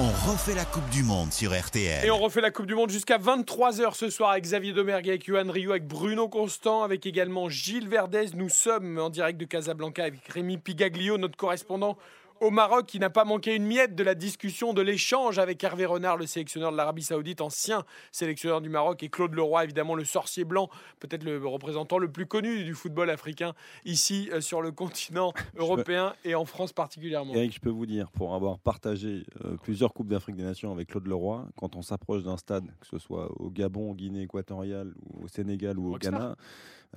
On refait la Coupe du Monde sur RTL. Et on refait la Coupe du Monde jusqu'à 23h ce soir avec Xavier Domergue, avec Johan Rio, avec Bruno Constant, avec également Gilles Verdez. Nous sommes en direct de Casablanca avec Rémi Pigaglio, notre correspondant au Maroc, qui n'a pas manqué une miette de la discussion, de l'échange avec Hervé Renard, le sélectionneur de l'Arabie Saoudite, ancien sélectionneur du Maroc, et Claude Leroy, évidemment le sorcier blanc, peut-être le représentant le plus connu du football africain ici euh, sur le continent européen et en France particulièrement. Eric, je peux vous dire, pour avoir partagé euh, plusieurs Coupes d'Afrique des Nations avec Claude Leroy, quand on s'approche d'un stade, que ce soit au Gabon, en Guinée équatoriale, ou au Sénégal ou au Rockstar. Ghana,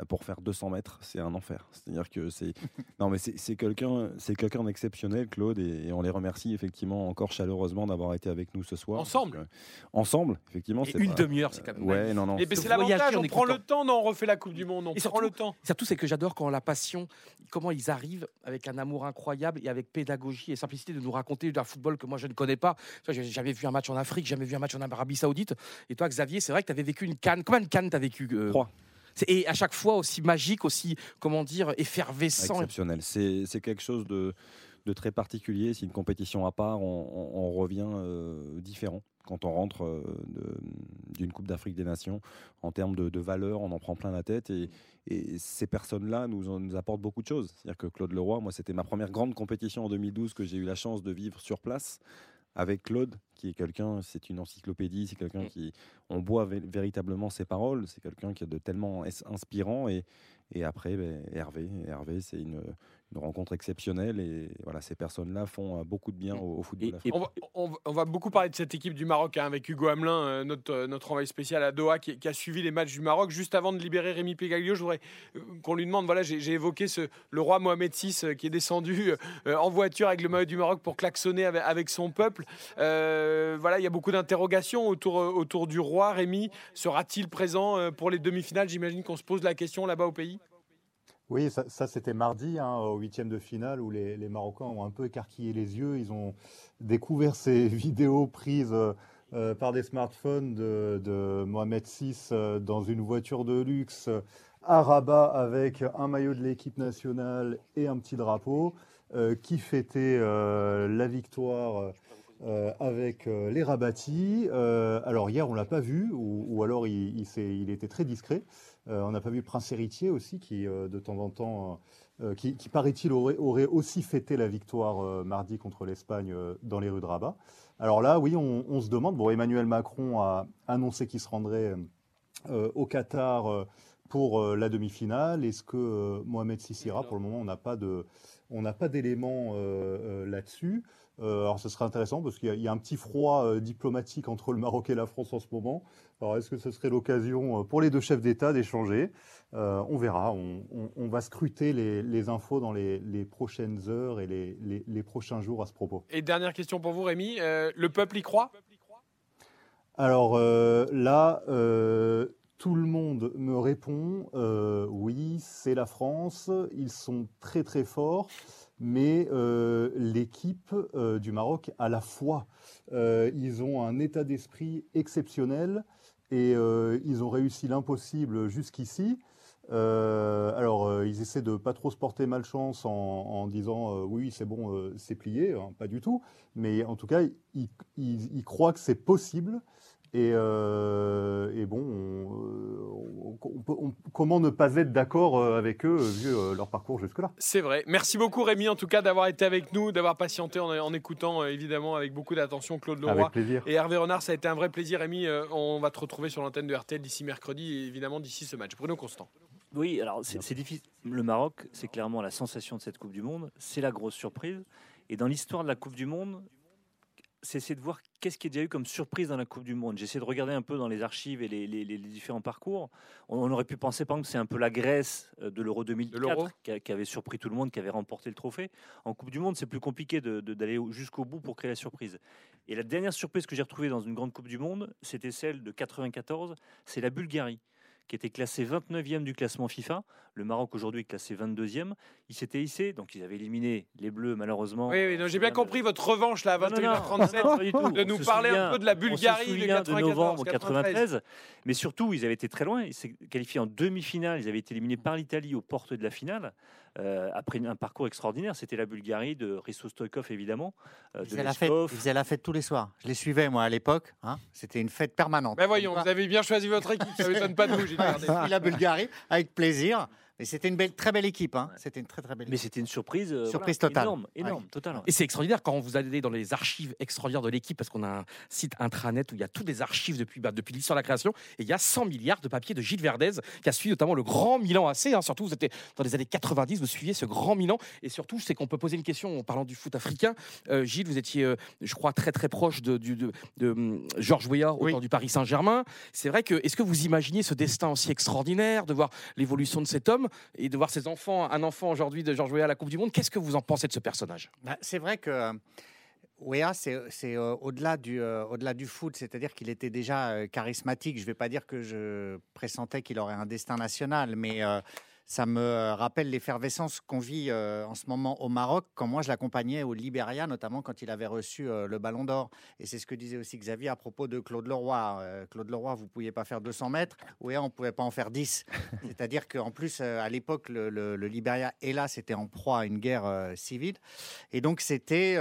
pour faire 200 mètres, c'est un enfer. C'est-à-dire que c'est. Non, mais c'est quelqu'un c'est quelqu'un d'exceptionnel, Claude, et, et on les remercie effectivement encore chaleureusement d'avoir été avec nous ce soir. Ensemble. Que- Ensemble, effectivement. Et une pas- demi-heure, c'est quand même. Ouais, non, non. Et ben, De c'est l'avantage, on prend le temps, non, on refait la Coupe du Monde, on Et prend surtout- le temps. Surtout, c'est que j'adore quand la passion, comment ils arrivent avec un amour incroyable et avec pédagogie et simplicité de nous raconter d'un football que moi je ne connais pas. J'ai jamais vu un match en Afrique, jamais vu un match en Arabie Saoudite. Et toi, Xavier, c'est vrai que tu avais vécu une canne. Combien de cannes tu as vécu euh, Trois. Et à chaque fois aussi magique, aussi, comment dire, effervescent. Exceptionnel. C'est quelque chose de, de très particulier. C'est une compétition à part. On, revient euh, différent quand on rentre euh, d'une Coupe d'Afrique des Nations. En termes de, de valeur, on en prend plein la tête. Et, et ces personnes-là nous, nous apportent beaucoup de choses. C'est-à-dire que Claude Leroy, moi, c'était ma première grande compétition en 2012 que j'ai eu la chance de vivre sur place avec Claude, qui est quelqu'un, c'est une encyclopédie, c'est quelqu'un qui, on boit vé- véritablement ses paroles, c'est quelqu'un qui est de tellement ins- inspirant et, et après, ben, Hervé, Hervé, c'est une, une rencontre exceptionnelle et voilà, ces personnes-là font euh, beaucoup de bien au, au football. Et-. On va, on va- on va beaucoup parler de cette équipe du Maroc hein, avec Hugo Hamelin, euh, notre, euh, notre envoyé spécial à Doha, qui, qui a suivi les matchs du Maroc. Juste avant de libérer Rémi Pégaglio, je voudrais qu'on lui demande, voilà, j'ai évoqué ce, le roi Mohamed VI qui est descendu euh, en voiture avec le maillot du Maroc pour klaxonner avec, avec son peuple. Voilà, il y a beaucoup d'interrogations autour, autour du roi. Rémi, sera-t-il présent pour les demi-finales? J'imagine qu'on se pose la question là-bas au pays. Oui, ça, ça, c'était mardi, hein, au huitième de finale, où les, Marocains ont un peu écarquillé les yeux. Ils ont découvert ces vidéos prises euh, euh, par des smartphones de, Mohamed VI euh, dans une voiture de luxe à Rabat avec un maillot de l'équipe nationale et un petit drapeau, qui fêtait la victoire. avec les rabattis. Alors hier, on l'a pas vu, ou, alors il était très discret. Euh, on n'a pas vu Prince Héritier aussi, qui euh, de temps en temps, euh, qui, qui, paraît-il aurait, aurait aussi fêté la victoire mardi contre l'Espagne dans les rues de Rabat. Alors là, oui, on, on se demande. Bon, Emmanuel Macron a annoncé qu'il se rendrait au Qatar pour la demi-finale. Est-ce que Mohamed Sissira, pour le moment, on n'a pas de, on n'a pas d'éléments euh, euh, là-dessus. Euh, alors, ce serait intéressant parce qu'il y, a- il y a un petit froid euh, diplomatique entre le Maroc et la France en ce moment. Alors, est-ce que ce serait l'occasion euh, pour les deux chefs d'État d'échanger? On verra. On, on- on va scruter les, les infos dans les, les prochaines heures et les, prochains jours à ce propos. Et dernière question pour vous, Rémi. Le peuple y croit? Alors là, tout le monde me répond euh, oui, c'est la France, ils sont très très forts, mais l'équipe du Maroc a la foi. ils ont un état d'esprit exceptionnel et ils ont réussi l'impossible jusqu'ici. Euh, alors, euh, ils essaient de pas trop se porter malchance en, disant euh, oui, c'est bon, c'est plié, hein, pas du tout. Mais en tout cas, ils, croient que c'est possible. Et, bon, comment ne pas être d'accord avec eux vu leur parcours jusque-là? C'est vrai. Merci beaucoup Rémi, en tout cas, d'avoir été avec nous, d'avoir patienté en, écoutant évidemment avec beaucoup d'attention Claude Leroy et Hervé Renard. Ça a été un vrai plaisir, Rémi. on va te retrouver sur l'antenne de RTL d'ici mercredi et évidemment d'ici ce match. Bruno Constant. Oui, alors c'est difficile. Le Maroc, c'est clairement la sensation de cette Coupe du Monde. C'est la grosse surprise. Et dans l'histoire de la Coupe du Monde, c'est essayer de voir qu'est-ce qu'il y a déjà eu comme surprise dans la Coupe du Monde. J'essaie de regarder un peu dans les archives et les, différents parcours. On, aurait pu penser, par exemple, que c'est un peu la Grèce euh, de l'Euro 2004 qui, avait surpris tout le monde, qui avait remporté le trophée. En Coupe du Monde, c'est plus compliqué d'aller jusqu'au bout pour créer la surprise. Et la dernière surprise que j'ai retrouvée dans une grande Coupe du Monde, c'était celle de 94, c'est la Bulgarie qui était classé 29e du classement FIFA. Le Maroc aujourd'hui est classé 22e. Ils s'étaient hissés, donc ils avaient éliminé les Bleus malheureusement. Oui, oui j'ai bien compris votre revanche là à 21h37 de nous parler un peu de la Bulgarie de novembre 93. Mais surtout, ils avaient été très loin. Ils s'est qualifiés en demi-finale. Ils avaient été éliminés par l'Italie aux portes de la finale. Euh, après un parcours extraordinaire, c'était la Bulgarie de Risto Stoikov évidemment. Euh, ils, faisaient la fête tous les soirs. Je les suivais moi à l'époque. Hein. C'était une fête permanente. Mais voyons, vous avez bien choisi votre équipe. Ça ne m'étonne pas de vous. la Bulgarie avec plaisir. Et c'était une belle, très belle équipe. Hein. C'était une très très belle. Mais c'était une surprise. Euh, surprise totale. Énorme, énorme, totale. Et c'est extraordinaire quand vous allez dans les archives extraordinaires de l'équipe, parce qu'on a un site intranet où il y a toutes les archives depuis, bah, depuis l'histoire de la création. Et il y a 100 milliards de papiers de Gilles Verdez qui a suivi notamment le Grand Milan AC. Hein. Surtout, vous étiez dans les années 90, vous suiviez ce Grand Milan. Et surtout, c'est qu'on peut poser une question en parlant du foot africain. Euh, Gilles, vous étiez, euh, je crois, très très proche de, de, de, hum, Georges Weah au du Paris Saint-Germain. C'est vrai que, est-ce que vous imaginez ce destin aussi extraordinaire de voir l'évolution de cet homme? Et de voir ses un enfant aujourd'hui de Georges Weah à la Coupe du Monde. Qu'est-ce que vous en pensez de ce personnage? Bah, C'est vrai que euh, Weah, c'est euh, au-delà du, euh, au du foot, c'est-à-dire qu'il était déjà charismatique. Je ne vais pas dire que je pressentais qu'il aurait un destin national, mais ça me rappelle l'effervescence qu'on vit euh, en ce moment au Maroc, quand moi je l'accompagnais au Libéria, notamment quand il avait reçu euh, le Ballon d'Or. Et c'est ce que disait aussi Xavier à propos de Claude Leroy. Euh, Claude Leroy, vous ne pouviez pas faire 200 mètres, oui, on ne pouvait pas en faire 10. C'est-à-dire qu'en plus, à l'époque, le, le, le, Libéria, hélas, était en proie à une guerre civile. Et donc, c'était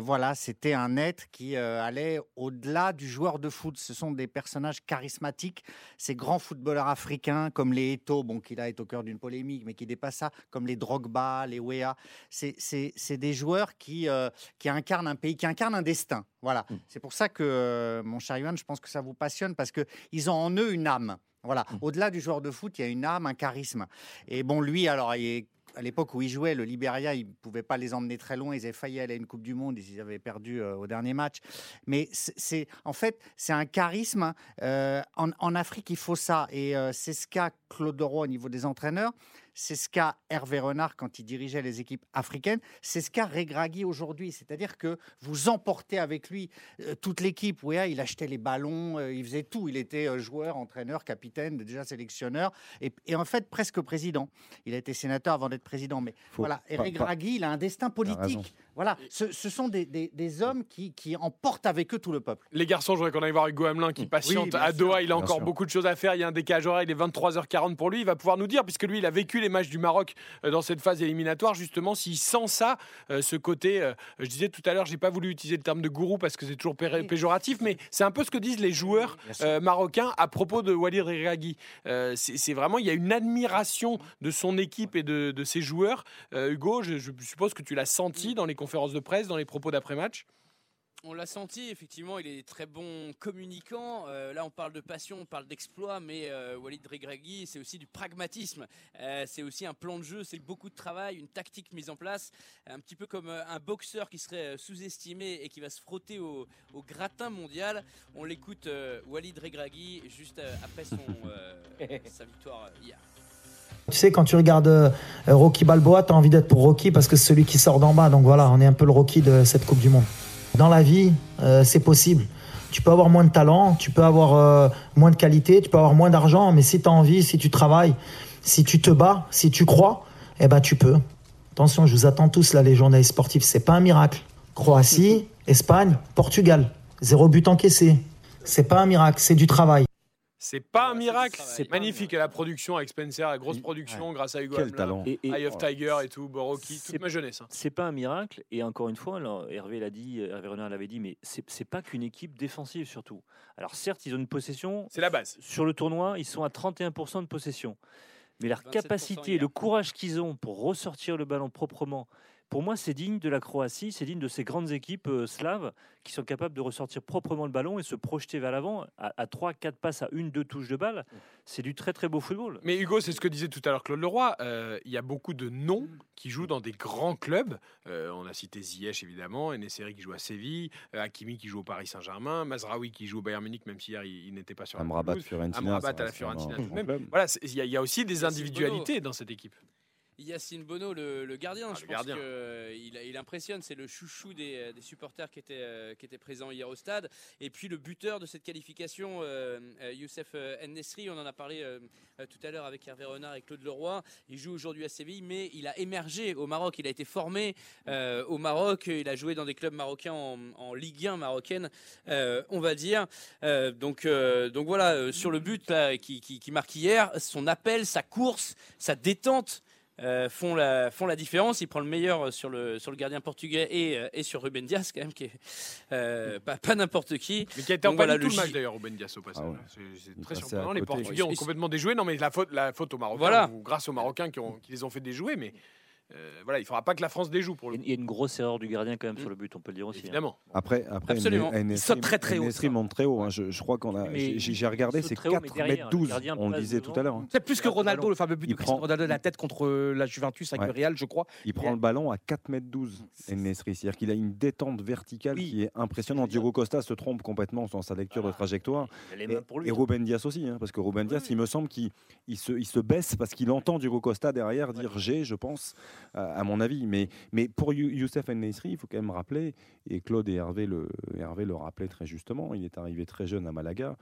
voilà, c'était un être qui allait au-delà du joueur de foot. Ce sont des personnages charismatiques, ces grands footballeurs africains comme les Eto, bon, qui là est au cœur d'une mais qui dépasse ça, comme les Drogba, les Wea. C'est des joueurs qui, euh, qui incarnent un pays, qui incarnent un destin. Voilà. Mm. C'est pour ça que, euh, mon cher Yohan, je pense que ça vous passionne parce qu'ils ont en eux une âme. Voilà. Mm. Au-delà du joueur de foot, il y a une âme, un charisme. Et bon, lui, alors, il est à l'époque où il jouait, le Liberia, il ne pouvait pas les emmener très loin. Ils avaient failli aller à une Coupe du Monde. Ils avaient perdu euh, au dernier match. Mais c'est en fait, c'est un charisme. Euh, en, Afrique, il faut ça. Et euh, c'est ce qu'a Claude Roy au niveau des entraîneurs. C'est ce qu'a Hervé Renard quand il dirigeait les équipes africaines. C'est ce qu'a Regragui aujourd'hui. C'est-à-dire que vous emportez avec lui toute l'équipe. Oui, il achetait les ballons, il faisait tout. Il était joueur, entraîneur, capitaine, déjà sélectionneur et, et, en fait presque président. Il a été sénateur avant d'être président. Mais voilà, Eric Draghi, il a un destin politique. Voilà, ce, sont des, des, hommes qui, qui, emportent avec eux tout le peuple. Les garçons, je voudrais qu'on aille voir Hugo Hamelin qui patiente à Doha. Il a encore beaucoup de choses à faire. Il y a un décalage horaire, il est 23h40 pour lui. Il va pouvoir nous dire, puisque lui, il a vécu les matchs du Maroc euh, dans cette phase éliminatoire, justement, s'il sent ça, euh, ce côté. Euh, je disais tout à l'heure, j'ai pas voulu utiliser le terme de gourou parce que c'est toujours péjoratif, mais c'est un peu ce que disent les joueurs marocains à propos de Walid Regragui. c'est vraiment, il y a une admiration de son équipe et de, de ses joueurs. Hugo, je, je suppose que tu l'as senti dans les conférences de presse, dans les propos d'après-match? On l'a senti, effectivement, il est très bon communicant. Euh, là, on parle de passion, on parle d'exploit, mais euh, Walid Regragui, c'est aussi du pragmatisme. Euh, c'est aussi un plan de jeu, c'est beaucoup de travail, une tactique mise en place, un petit peu comme un boxeur qui serait sous-estimé et qui va se frotter au, gratin mondial. On l'écoute, Walid Regragui, juste après son, sa victoire hier. Tu sais, quand tu regardes euh, Rocky Balboa, tu as envie d'être pour Rocky parce que c'est celui qui sort d'en bas. Donc voilà, on est un peu le Rocky de cette Coupe du Monde. Dans la vie, euh, c'est possible. Tu peux avoir moins de talent, tu peux avoir euh, moins de qualité, tu peux avoir moins d'argent, mais si tu as envie, si tu travailles, si tu te bats, si tu crois, eh ben tu peux. Attention, je vous attends tous là, les journalistes sportifs. C'est pas un miracle. Croatie, Espagne, Portugal. Zéro but encaissé. C'est pas un miracle, c'est du travail. C'est pas un miracle, c'est magnifique. La production avec Spencer, la grosse production grâce à Hugo Quel talent. Et- et- Eye of Tiger et tout, Boroki, toute C'est- ma jeunesse. hein. C'est pas un miracle, et encore une fois, alors, Hervé l'a dit, Hervé Renard l'avait dit, mais c'est pas qu'une équipe défensive surtout. Alors certes, ils ont une possession. C'est la base. Sur le tournoi, ils sont à 31% de possession. Mais leur 27% capacité, hier. le courage qu'ils ont pour ressortir le ballon proprement, pour moi, c'est digne de la Croatie, c'est digne de ces grandes équipes euh, slaves qui sont capables de ressortir proprement le ballon et se projeter vers l'avant à, à 3, 4 passes à une, deux touches de balle. C'est du très très beau football. Mais Hugo, c'est ce que disait tout à l'heure Claude Leroy. euh, Il y a beaucoup de noms qui jouent dans des grands clubs. Euh, on a cité Ziyech évidemment, Eneseri qui joue à Séville, euh, Hakimi qui joue au Paris Saint-Germain, Mazraoui qui joue au Bayern Munich, même si hier il, il n'était pas sur la Amrabat. Fiorentina, Amrabat à la Fiorentina tout même. Voilà, il y, a- il y a aussi des individualités dans cette équipe. Yacine Bono, le, le gardien, Ah, je le pense gardien. qu'il il impressionne. C'est le chouchou des, des supporters qui étaient, euh, qui étaient présents hier au stade. Et puis le buteur de cette qualification, euh, euh, Youssef euh, Nesri, on en a parlé euh, euh, tout à l'heure avec Hervé Renard et Claude Leroy. Il joue aujourd'hui à Séville, mais il a émergé au Maroc. Il a été formé euh, au Maroc. Il a joué dans des clubs marocains en, en Ligue 1 marocaine, euh, on va dire. Euh, donc, euh, donc voilà, euh, sur le but là, qui, qui- qui marque hier, son appel, sa course, sa détente euh, font, la, font la différence. Il prend le meilleur sur le, sur le gardien portugais et, euh, et sur Ruben Dias, quand même, qui est euh, pas, pas n'importe qui. Mais qui a été en voilà, tout le match d'ailleurs, Ruben Dias au passage. Ah ouais. C'est- très surprenant. Les. Portugais ont complètement déjoué. Non, mais la faute, la faute aux Marocains, Voilà. ou grâce aux Marocains qui, ont- qui les ont fait déjouer. Mais euh, voilà, il ne faudra pas que la France déjoue pour le Il y a une grosse erreur du gardien quand même Mm. sur le but, on peut le dire aussi. hein. Évidemment. Après, après Absolument. Il saute très, très haut, Enesri ça. monte très haut. hein. Je, je crois qu'on a. J'ai regardé, c'est très haut, mais 4 derrière, mètres 12. le gardien On le disait devant. tout à l'heure. hein. C'est plus que Ronaldo, le fameux but Il de prend- Ronaldo de la tête contre euh, la Juventus avec Ouais. le Real, je crois. Il prend le ballon à 4 mètres 12, Enesri. C'est-à-dire qu'il a une détente verticale Oui. qui est impressionnante. Diogo Costa se trompe complètement dans sa lecture de trajectoire. Et, Ruben Dias aussi, parce que Ruben Dias, il me semble qu'il il se, il se baisse parce qu'il entend Diogo Costa derrière dire j'ai, je pense, à, mon avis. Mais, mais pour You- Youssef Nesri, il faut quand même rappeler, et Claude et Hervé le, Hervé le rappelaient très justement, il est arrivé très jeune à Malaga,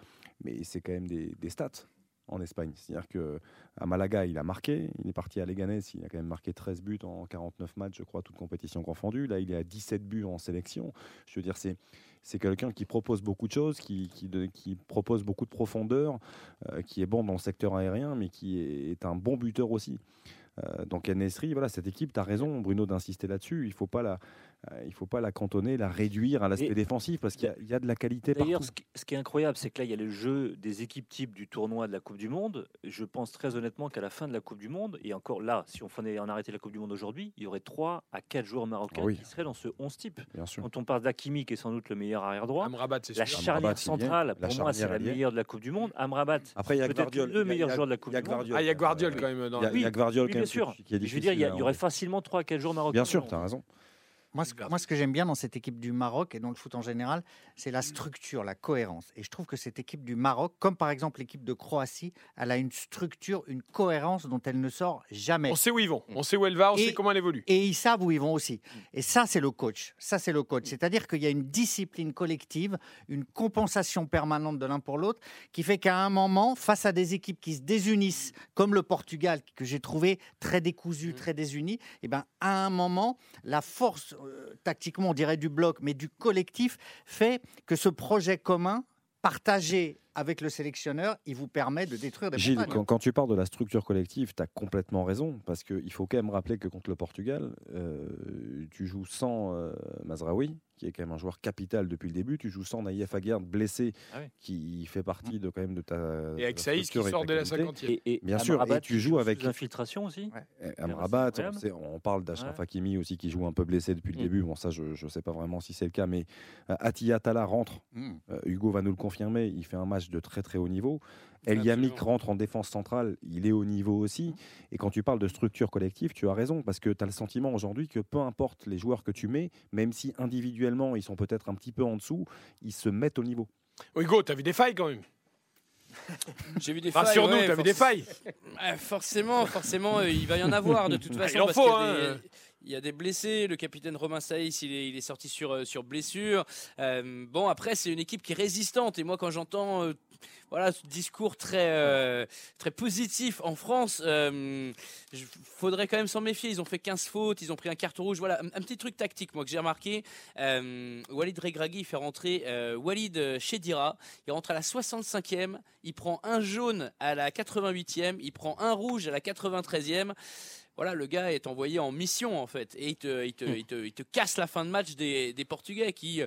mais c'est quand même des, des stats en Espagne. C'est-à-dire que à Malaga, il a marqué, il est parti à Leganés, il a quand même marqué 13 buts en 49 matchs, je crois, toutes compétitions confondues. Là, il est à 17 buts en sélection. Je veux dire, c'est c'est quelqu'un qui propose beaucoup de choses, qui, qui, propose beaucoup de profondeur, euh, qui est bon dans le secteur aérien, mais qui est un bon buteur aussi. Euh, donc Nesri, voilà, cette équipe, tu as raison, Bruno, d'insister là-dessus. Il ne faut, pas la- euh, il faut pas la cantonner, la réduire à l'aspect défensif, parce qu'il y a- il y, a de la qualité D'ailleurs, partout. ce qui, ce qui est incroyable, c'est que là, il y a le jeu des équipes types du tournoi de la Coupe du Monde. Je pense très honnêtement qu'à la fin de la Coupe du Monde, et encore là, si on prenait en arrêtait la Coupe du Monde aujourd'hui, il y aurait 3 à 4 joueurs marocains Ah oui. qui seraient dans ce 11 type. Bien sûr. Quand on parle d'Akimi, qui est sans doute le meilleur arrière droit, Amrabat, c'est la sûr. charnière centrale, La pour moi, c'est la meilleure de la Coupe du Monde. Amrabat, Après, il y a Gvardiol. le Il y a- meilleur joueur de la Coupe du Monde. Ah, il y a Guardiol Euh, quand même. dans Il y a, Oui, quand bien même, Je veux dire, il y, aurait facilement 3 à 4 joueurs marocains. Bien sûr, tu as raison. Moi ce, moi, ce que j'aime bien dans cette équipe du Maroc et dans le foot en général, c'est la structure, la cohérence. Et je trouve que cette équipe du Maroc, comme par exemple l'équipe de Croatie, elle a une structure, une cohérence dont elle ne sort jamais. On sait où ils vont, on sait où elle va, on Et- sait comment elle évolue. Et ils savent où ils vont aussi. Et ça, c'est le coach. Ça, c'est le coach. C'est-à-dire qu'il y a une discipline collective, une compensation permanente de l'un pour l'autre, qui fait qu'à un moment, face à des équipes qui se désunissent, comme le Portugal, que j'ai trouvé très décousu, très désuni, et ben, à un moment, la force, tactiquement, on dirait du bloc, mais du collectif, fait que ce projet commun, partagé avec le sélectionneur, il vous permet de détruire des Gilles, quand, quand tu parles de la structure collective, tu as complètement raison, parce qu'il faut quand même rappeler que contre le Portugal, euh, tu joues sans euh, Mazraoui, qui est quand même un joueur capital depuis le début, tu joues sans Naïef Aguerd, blessé, Ah oui. qui fait partie de, quand même de ta Et avec Saïs qui sort dès la qualité. 50e. Et, et Bien sûr, Amrabat, et tu joues joue avec- sous infiltration aussi. C'est Amrabat, on, on parle d'Achraf Ouais. Hakimi aussi qui joue un peu blessé depuis le Mm. début. Bon, ça, je ne sais pas vraiment si c'est le cas, mais euh, Attila Tala rentre. Mm. Euh, Hugo va nous le confirmer. Il fait un match de très très haut niveau. El Yamik rentre en défense centrale. Il est au niveau aussi. Et quand tu parles de structure collective, tu as raison parce que tu as le sentiment aujourd'hui que peu importe les joueurs que tu mets, même si individuellement ils sont peut-être un petit peu en dessous, ils se mettent au niveau. Oh, Hugo, t'as vu des failles quand même? J'ai vu des failles. Rassure-nous, ouais, t'as vu des failles? Ouais, forcément, forcément, euh, il va y en avoir de toute façon. Il en parce faut, hein, des-. Il y a des blessés. Le capitaine Romain Saïs, il est, sorti sur, euh, sur blessure. Euh, bon, après, c'est une équipe qui est résistante. Et moi, quand j'entends euh, voilà, ce discours très, très positif en France, il faudrait quand même s'en méfier. Ils ont fait 15 fautes, ils ont pris un carton rouge. Voilà, un, petit truc tactique, moi, que j'ai remarqué. Walid Regragui, fait rentrer Walid Chedira. Il rentre à la 65e. Il prend un jaune à la 88e. Il prend un rouge à la 93e voilà, le gars est envoyé en mission en fait, et il te, il te, hmm. il te, il te casse la fin de match des, des Portugais qui euh,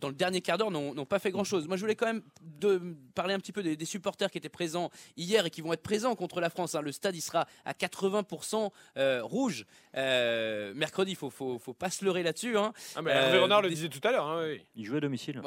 dans le dernier quart d'heure, n'ont pas fait grand-chose. Moi, je voulais quand même de parler un petit peu des, supporters qui étaient présents hier et qui vont être présents contre la France. Hein. Le stade, il sera à 80% euh, rouge. Euh, mercredi, il faut, faut, faut, pas se leurrer là-dessus. Hein. Ah, Hervé Renard le disait tout à l'heure. Hein, oui. Il joue à domicile.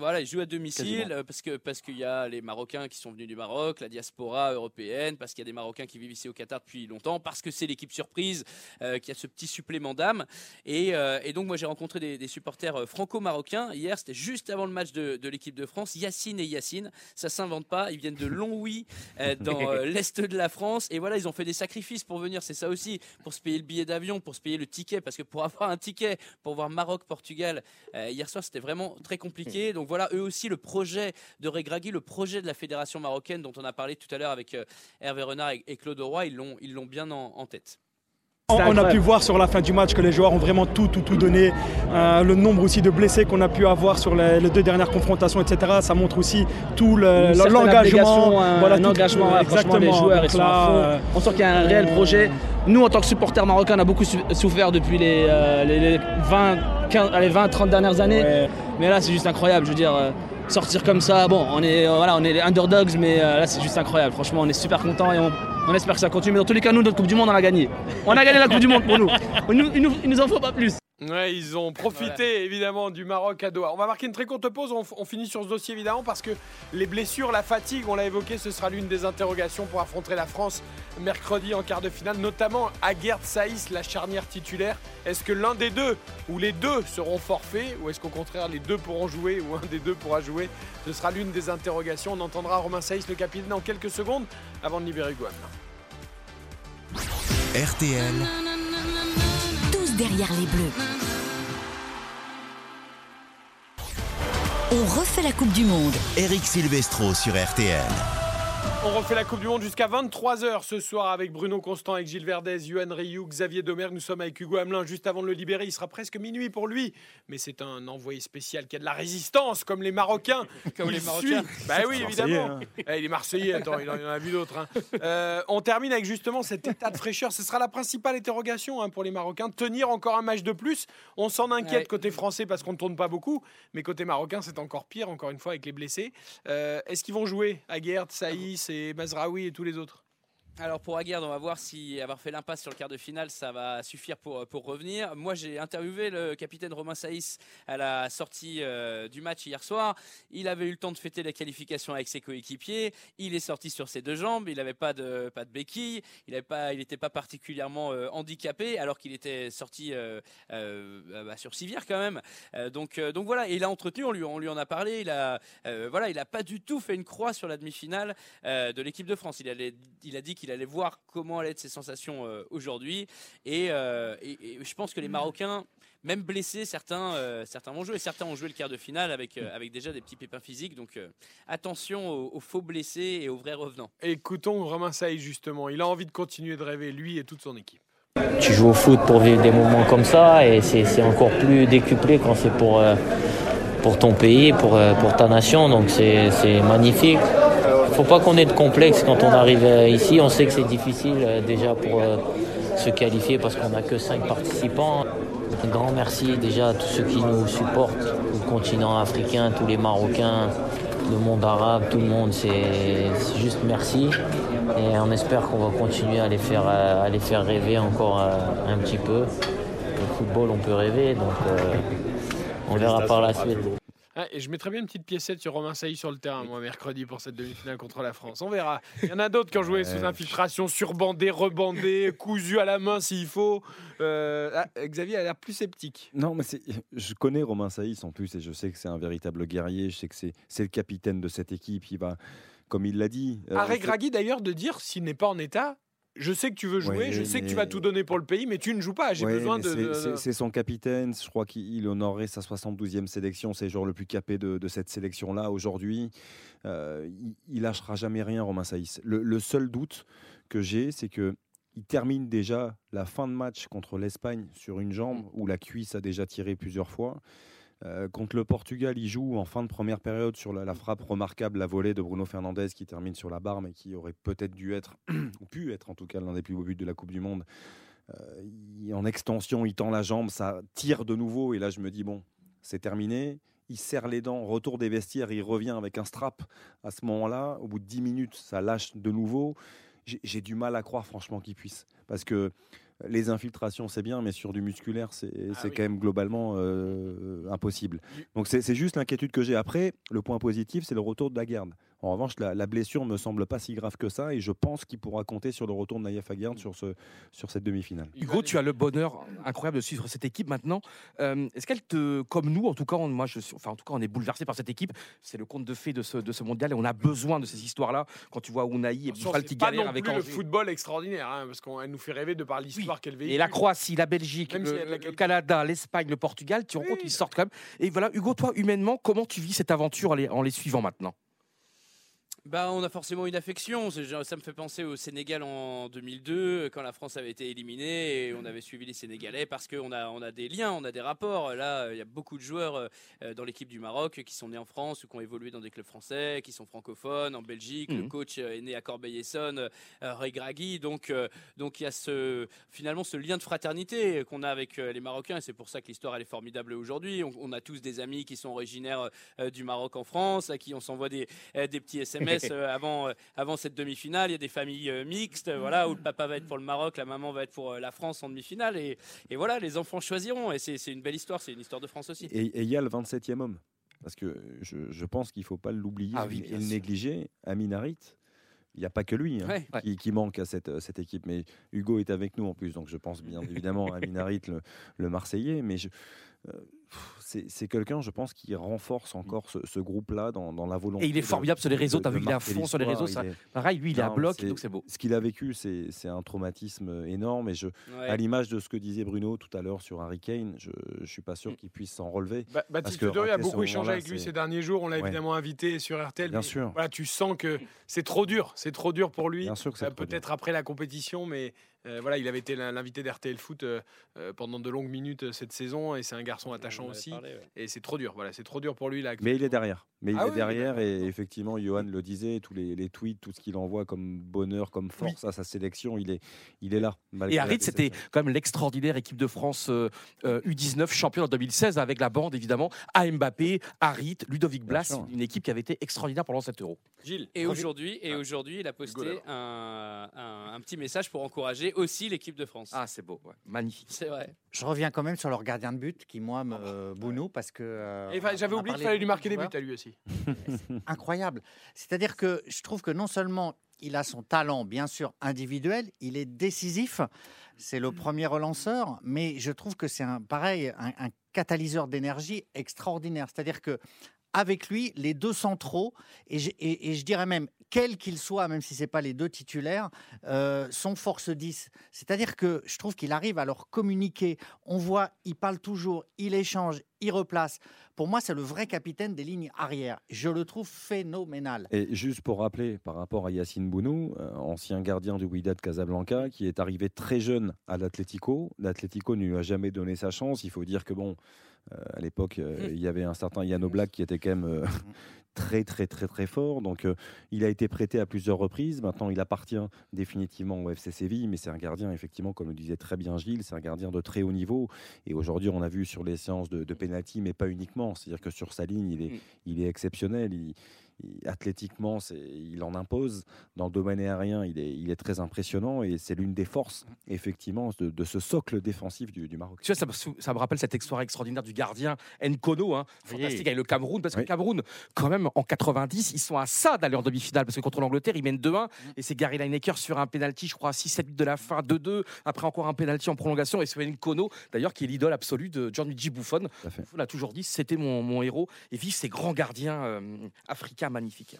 Voilà, ils jouent à domicile euh, parce que parce qu'il y a les Marocains qui sont venus du Maroc, la diaspora européenne, parce qu'il y a des Marocains qui vivent ici au Qatar depuis longtemps, parce que c'est l'équipe surprise euh, qui a ce petit supplément d'âme. Et, euh, et, donc moi j'ai rencontré des, supporters franco-marocains. Hier, c'était juste avant le match de, de l'équipe de France, Yacine et Yacine, ça s'invente pas, ils viennent de Longwy dans l'est de la France. Et voilà ils ont fait des sacrifices pour venir, c'est ça aussi, pour se payer le billet d'avion, pour se payer le ticket, parce que pour avoir un ticket pour voir Maroc-Portugal hier soir c'était vraiment très compliqué. Donc voilà, eux aussi, le projet de Regragui, le projet de la fédération marocaine dont on a parlé tout à l'heure avec euh, Hervé Renard et Claude Roy, ils l'ont, ils l'ont bien en, tête. On a pu voir sur la fin du match que les joueurs ont vraiment tout, tout, tout donné. Euh, le nombre aussi de blessés qu'on a pu avoir sur les, deux dernières confrontations, etc. Ça montre aussi tout l'engagement. Un, voilà, un engagement, franchement, les joueurs, ils sont à fond. Euh, on sent qu'il y a un réel projet. Nous, en tant que supporters marocains, on a beaucoup souffert depuis les, les 20, 15, les 20, 30 dernières années. Mais là, c'est juste incroyable. Je veux dire, euh, sortir comme ça, bon, on est, euh, voilà, on est les underdogs, mais euh, là, c'est juste incroyable. Franchement, on est super contents et on, espère que ça continue. Mais dans tous les cas, nous, notre Coupe du Monde, on a gagné. On a gagné la Coupe du Monde pour nous. Il nous, il nous en faut pas plus. Ouais, ils ont profité évidemment du Maroc à Doha. On va marquer une très courte pause. On, finit sur ce dossier évidemment parce que les blessures, la fatigue, on l'a évoqué, ce sera l'une des interrogations pour affronter la France mercredi en quart de finale, notamment Aguerd Saïs, la charnière titulaire. Est-ce que l'un des deux ou les deux seront forfaits ou est-ce qu'au contraire les deux pourront jouer ou un des deux pourra jouer? Ce sera l'une des interrogations. On entendra Romain Saïs, le capitaine, dans quelques secondes avant de libérer Guam. RTL derrière les Bleus. On refait la Coupe du Monde. Eric Silvestro sur RTL. On refait la Coupe du Monde jusqu'à 23h ce soir avec Bruno Constant, avec Gilles Verdez, Yohan Rioux, Xavier Domer. Nous sommes avec Hugo Hamelin juste avant de le libérer. Il sera presque minuit pour lui. Mais c'est un envoyé spécial qui a de la résistance, comme les Marocains. comme les Marocains Bah oui, évidemment. Hein. Eh, il est Marseillais, attends, il en a vu d'autres. Hein. Euh, on termine avec justement cet état de fraîcheur. Ce sera la principale interrogation hein, pour les Marocains. Tenir encore un match de plus. On s'en inquiète côté français parce qu'on ne tourne pas beaucoup. Mais côté marocain, c'est encore pire, encore une fois, avec les blessés. Euh, est-ce qu'ils vont jouer Aguerd, Saïs et Mazraoui et tous les autres alors pour Aguerd, on va voir si avoir fait l'impasse sur le quart de finale, ça va suffire pour, pour revenir. Moi, j'ai interviewé le capitaine Romain Saïs à la sortie euh, du match hier soir. Il avait eu le temps de fêter la qualification avec ses coéquipiers. Il est sorti sur ses deux jambes. Il n'avait pas de, pas de béquille. Il n'était pas, pas particulièrement euh, handicapé, alors qu'il était sorti euh, bah, sur civière quand même. donc, donc voilà, il a entretenu, on lui, on lui en a parlé. Il a, voilà, il n'a pas du tout fait une croix sur la demi-finale de l'équipe de France. Il, allait, il a dit qu'il allait voir comment allaient être ses sensations euh, aujourd'hui. Euh, et, je pense que les Marocains, même blessés, certains, euh, certains vont jouer. Certains ont joué le quart de finale avec, avec déjà des petits pépins physiques. Donc attention aux, faux blessés et aux vrais revenants. Écoutons Romain Saïd justement. Il a envie de continuer de rêver, lui et toute son équipe. Tu joues au foot pour vivre des moments comme ça et c'est encore plus décuplé quand c'est pour, pour ton pays, pour, pour ta nation. Donc c'est magnifique faut pas qu'on ait de complexe quand on arrive euh, ici. On sait que c'est difficile euh, déjà pour euh, se qualifier parce qu'on n'a que 5 participants. Un grand merci déjà à tous ceux qui nous supportent, le continent africain, tous les Marocains, le monde arabe, tout le monde. C'est juste merci. Et on espère qu'on va continuer à les faire, à les faire rêver encore un petit peu. Le football, on peut rêver, donc on verra par la suite. Ah, et je mettrais bien une petite piécette sur Romain Sailly sur le terrain, moi, mercredi, pour cette demi-finale contre la France. On verra. Il y en a d'autres qui ont joué sous infiltration, surbandé, rebandé, cousu à la main s'il faut. Euh, ah, Xavier a l'air plus sceptique. Non, mais je connais Romain Saïs en plus et je sais que c'est un véritable guerrier. Je sais que c'est le capitaine de cette équipe. Il va, comme il l'a dit. Euh, Arrête Gragui d'ailleurs de dire s'il n'est pas en état, je sais que tu veux jouer, je sais que tu vas tout donner pour le pays, mais tu ne joues pas. J'ai besoin de. C'est son capitaine. Je crois qu'il honorerait sa 72e sélection. C'est le joueur le plus capé de, cette sélection-là aujourd'hui. Euh, il, lâchera jamais rien, Romain Saïs. Le, seul doute que j'ai, c'est que il termine déjà la fin de match contre l'Espagne sur une jambe où la cuisse a déjà tiré plusieurs fois. Euh, contre le Portugal, il joue en fin de première période sur la, frappe remarquable, la volée de Bruno Fernandez qui termine sur la barre, mais qui aurait peut-être dû être, ou pu être en tout cas, l'un des plus beaux buts de la Coupe du Monde. Euh, en extension, il tend la jambe, ça tire de nouveau, et là je me dis, bon, c'est terminé. Il serre les dents, retour des vestiaires, il revient avec un strap à ce moment-là. Au bout de 10 minutes, ça lâche de nouveau. J'ai du mal à croire, franchement, qu'il puisse. Parce que les infiltrations, c'est bien, mais sur du musculaire, c'est ah quand même globalement euh, impossible. Donc c'est juste l'inquiétude que j'ai. Après, le point positif, c'est le retour de la garde. En revanche, la, la, blessure me semble pas si grave que ça et je pense qu'il pourra compter sur le retour de Naïef Aguerd sur, ce, sur cette demi-finale. Hugo, tu as le bonheur incroyable de suivre cette équipe maintenant. Euh, est-ce qu'elle te, comme nous, en tout cas, moi, je suis, enfin, en tout cas, on est bouleversé par cette équipe. C'est le conte de fées de ce, de ce mondial et on a besoin de ces histoires-là. Quand tu vois Unai et Buffal qui galèrent avec le football extraordinaire, hein, parce qu'elle nous fait rêver de par l'histoire qu'elle véhicule. Et la Croatie, la Belgique, le, Canada, l'Espagne, le Portugal, tu rends compte, ils sortent quand même. Et voilà, Hugo, toi, humainement, comment tu vis cette aventure en les suivant maintenant? Bah, on a forcément une affection. Ça me fait penser au Sénégal en 2002, quand la France avait été éliminée et on avait suivi les Sénégalais parce qu'on a, on a des liens, on a des rapports. Là, il y a beaucoup de joueurs euh, dans l'équipe du Maroc qui sont nés en France ou qui ont évolué dans des clubs français, qui sont francophones en Belgique. Le mhm. coach euh, est né à Corbeil-Essonne, euh, Ray Gragui. Donc, donc il y a ce, finalement ce lien de fraternité qu'on a avec les Marocains et c'est pour ça que l'histoire elle est formidable aujourd'hui. On, a tous des amis qui sont originaires du Maroc en France, à qui on s'envoie des, des petits SMS Euh, avant, euh, avant cette demi-finale. Il y a des familles euh, mixtes, voilà, où le papa va être pour le Maroc, la maman va être pour la France en demi-finale. Et, et, voilà, les enfants choisiront. Et c'est une belle histoire, c'est une histoire de France aussi. Et il y a le 27e homme. Parce que je, je pense qu'il ne faut pas l'oublier ah et le négliger. Amin Harit, il n'y a pas que lui hein, qui, manque à cette, cette, équipe. Mais Hugo est avec nous en plus, donc je pense bien évidemment à Amin Harit, le, le Marseillais. Mais je, c'est quelqu'un, je pense, qui renforce encore ce, groupe-là dans, la volonté. Et il est formidable sur les réseaux. T'as vu, il est à fond sur les réseaux. Ça, Pareil, lui, il est à bloc, donc c'est beau. Ce qu'il a vécu, c'est un traumatisme énorme. Et je, à l'image de ce que disait Bruno tout à l'heure sur Harry Kane, je, ne suis pas sûr mm. qu'il puisse s'en relever. Bah, Baptiste a beaucoup échangé avec lui ces derniers jours. On l'a évidemment invité sur RTL. Bien sûr. Voilà, tu sens que c'est trop dur. C'est trop dur pour lui. Bien sûr euh, Peut-être après la compétition, mais euh, voilà, il avait été l'invité d'RTL Foot euh, euh, pendant de longues minutes cette saison et c'est un garçon attachant aussi. Et c'est trop dur, voilà, c'est trop dur pour lui là. Mais il est derrière. Mais il ah est derrière et effectivement, Johan le disait, tous les, tweets, tout ce qu'il envoie comme bonheur, comme force à sa sélection, il est, il est là. Et Harit, c'était quand même l'extraordinaire équipe de France U19 champion en 2016 avec la bande évidemment à Mbappé, Harit, Ludovic Blas, une équipe qui avait été extraordinaire pendant cet Euro. Gilles. Et aujourd'hui, et aujourd'hui, il a posté un petit message pour encourager aussi l'équipe de France. Ah, c'est beau, magnifique. C'est vrai. Je reviens quand même sur leur gardien de but qui, moi, me euh, bounou parce que. Euh, J'avais oublié qu'il fallait lui marquer des buts à lui aussi. Incroyable. C'est-à-dire que je trouve que non seulement il a son talent, bien sûr, individuel, il est décisif. C'est le premier relanceur, mais je trouve que c'est un pareil, un, un catalyseur d'énergie extraordinaire. C'est-à-dire que avec lui les deux centraux, et je, et, je dirais même, quel qu'il soit, même si ce n'est pas les deux titulaires, euh, sont force 10. C'est-à-dire que je trouve qu'il arrive à leur communiquer. On voit, il parle toujours, il échange, il replace. Pour moi, c'est le vrai capitaine des lignes arrière. Je le trouve phénoménal. Et juste pour rappeler, par rapport à Yacine Bounou, euh, ancien gardien du Wydad Casablanca, qui est arrivé très jeune à l'Atlético. L'Atlético ne lui a jamais donné sa chance. Il faut dire que bon, à l'époque, euh, mmh. il y avait un certain Yann Oblak qui était quand même mmh. très très très très fort. Donc il a été prêté à plusieurs reprises. Maintenant il appartient définitivement au FC Séville, mais c'est un gardien effectivement, comme le disait très bien Gilles, c'est un gardien de très haut niveau. Et aujourd'hui on a vu sur les séances de, de penalty, mais pas uniquement. C'est-à-dire que sur sa ligne il est, il est exceptionnel. Il, athlétiquement, il en impose. Dans le domaine aérien, il est, il est très impressionnant et c'est l'une des forces, effectivement, de, ce socle défensif du, Maroc. Tu vois, ça, me rappelle cette histoire extraordinaire du gardien Nkono, hein, fantastique avec le Cameroun, parce que le Cameroun, quand même, en 90, ils sont à ça d'aller en demi-finale, parce que contre l'Angleterre, ils mènent 2-1 et c'est Gary Lineker sur un penalty, je crois, 6-7 de la fin, 2-2, après encore un penalty en prolongation et c'est Nkono, d'ailleurs, qui est l'idole absolue de Gianluigi Buffon. On l'a toujours dit, c'était mon, mon, héros et vive ces grands gardiens euh, africains magnifique.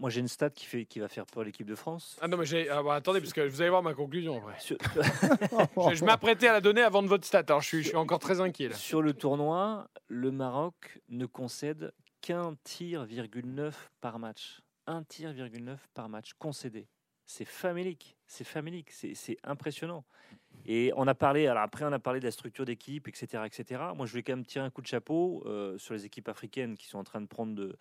Moi, j'ai une stat qui, fait, qui va faire peur l'équipe de France. Ah non, mais j'ai. Ah bah, attendez, parce que vous allez voir ma conclusion après. je, je m'apprêtais à la donner avant de votre stat, alors je suis, je suis encore très inquiet là. Sur le tournoi, le Maroc ne concède qu'un tir,9 par match. Un tir,9 par match concédé. C'est famélique, c'est famélique, c'est impressionnant. Et on a parlé, alors après on a parlé de la structure d'équipe, etc., etc. Moi je voulais quand même tirer un coup de chapeau euh, sur les équipes africaines qui sont en train de prendre de,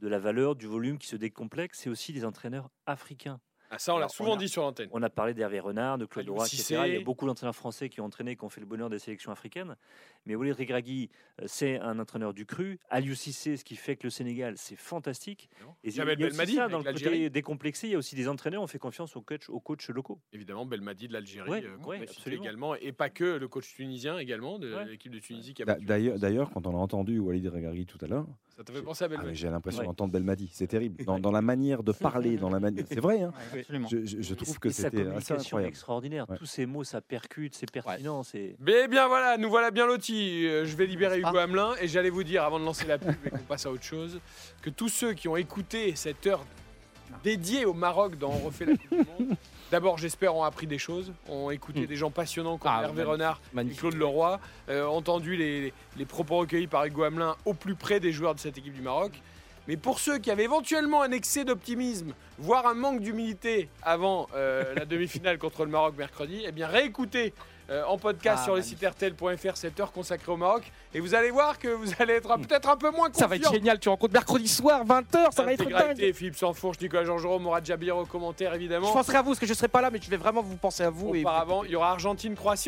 de la valeur, du volume, qui se décomplexent. C'est aussi des entraîneurs africains. Ah, ça, on l'a souvent dit sur l'antenne. On a parlé d'Hervé Renard, de Claude Roy, etc. Il y a beaucoup d'entraîneurs français qui ont entraîné, qui ont fait le bonheur des sélections africaines. Mais Walid Regragui, euh, c'est un entraîneur du cru. Aliou Cissé, ce qui fait que le Sénégal, c'est fantastique. Et il y a Belmadi ça, dans le côté décomplexé, il y a aussi des entraîneurs, on fait confiance aux coachs, aux coachs locaux. Évidemment, Belmadi de l'Algérie, euh, également, et pas que le coach tunisien également, de l'équipe de Tunisie. D'ailleurs, d'ailleurs, quand on a entendu Walid Regragui tout à l'heure, ça te fait penser à Belmadi. Ah, j'ai l'impression d'entendre Belmadi, c'est terrible. Dans, dans, la manière de parler, dans la manière, c'est vrai. Hein je, je, trouve que c'était assez incroyable. extraordinaire. Tous ces mots, ça percute, c'est pertinent. c'est. Mais bien voilà, nous voilà bien lotis. Euh, je vais libérer Hugo ah. Hamelin et j'allais vous dire avant de lancer la pub et qu'on passe à autre chose que tous ceux qui ont écouté cette heure dédiée au Maroc dans On refait la Coupe du Monde. D'abord, j'espère, ont appris des choses, ont écouté hmm. des gens passionnants comme ah, Hervé Renard et Claude Leroy, euh, entendu les, les, propos recueillis par Hugo Hamelin au plus près des joueurs de cette équipe du Maroc. Mais pour ceux qui avaient éventuellement un excès d'optimisme, voire un manque d'humilité avant euh, la demi-finale contre le Maroc mercredi, eh bien réécoutez euh, en podcast ah, sur le site RTL.fr cette heure consacrée au Maroc et vous allez voir que vous allez être peut-être un peu moins confiant. Ça va être génial, tu rencontres mercredi soir 20h, ça va être dingue. Philippe Sansfourche, Nicolas Jean-Jérôme, Mourad Jabir au commentaire évidemment. Je penserai à vous parce que je serai pas là mais je vais vraiment vous penser à vous. Auparavant, il y aura Argentine-Croatie.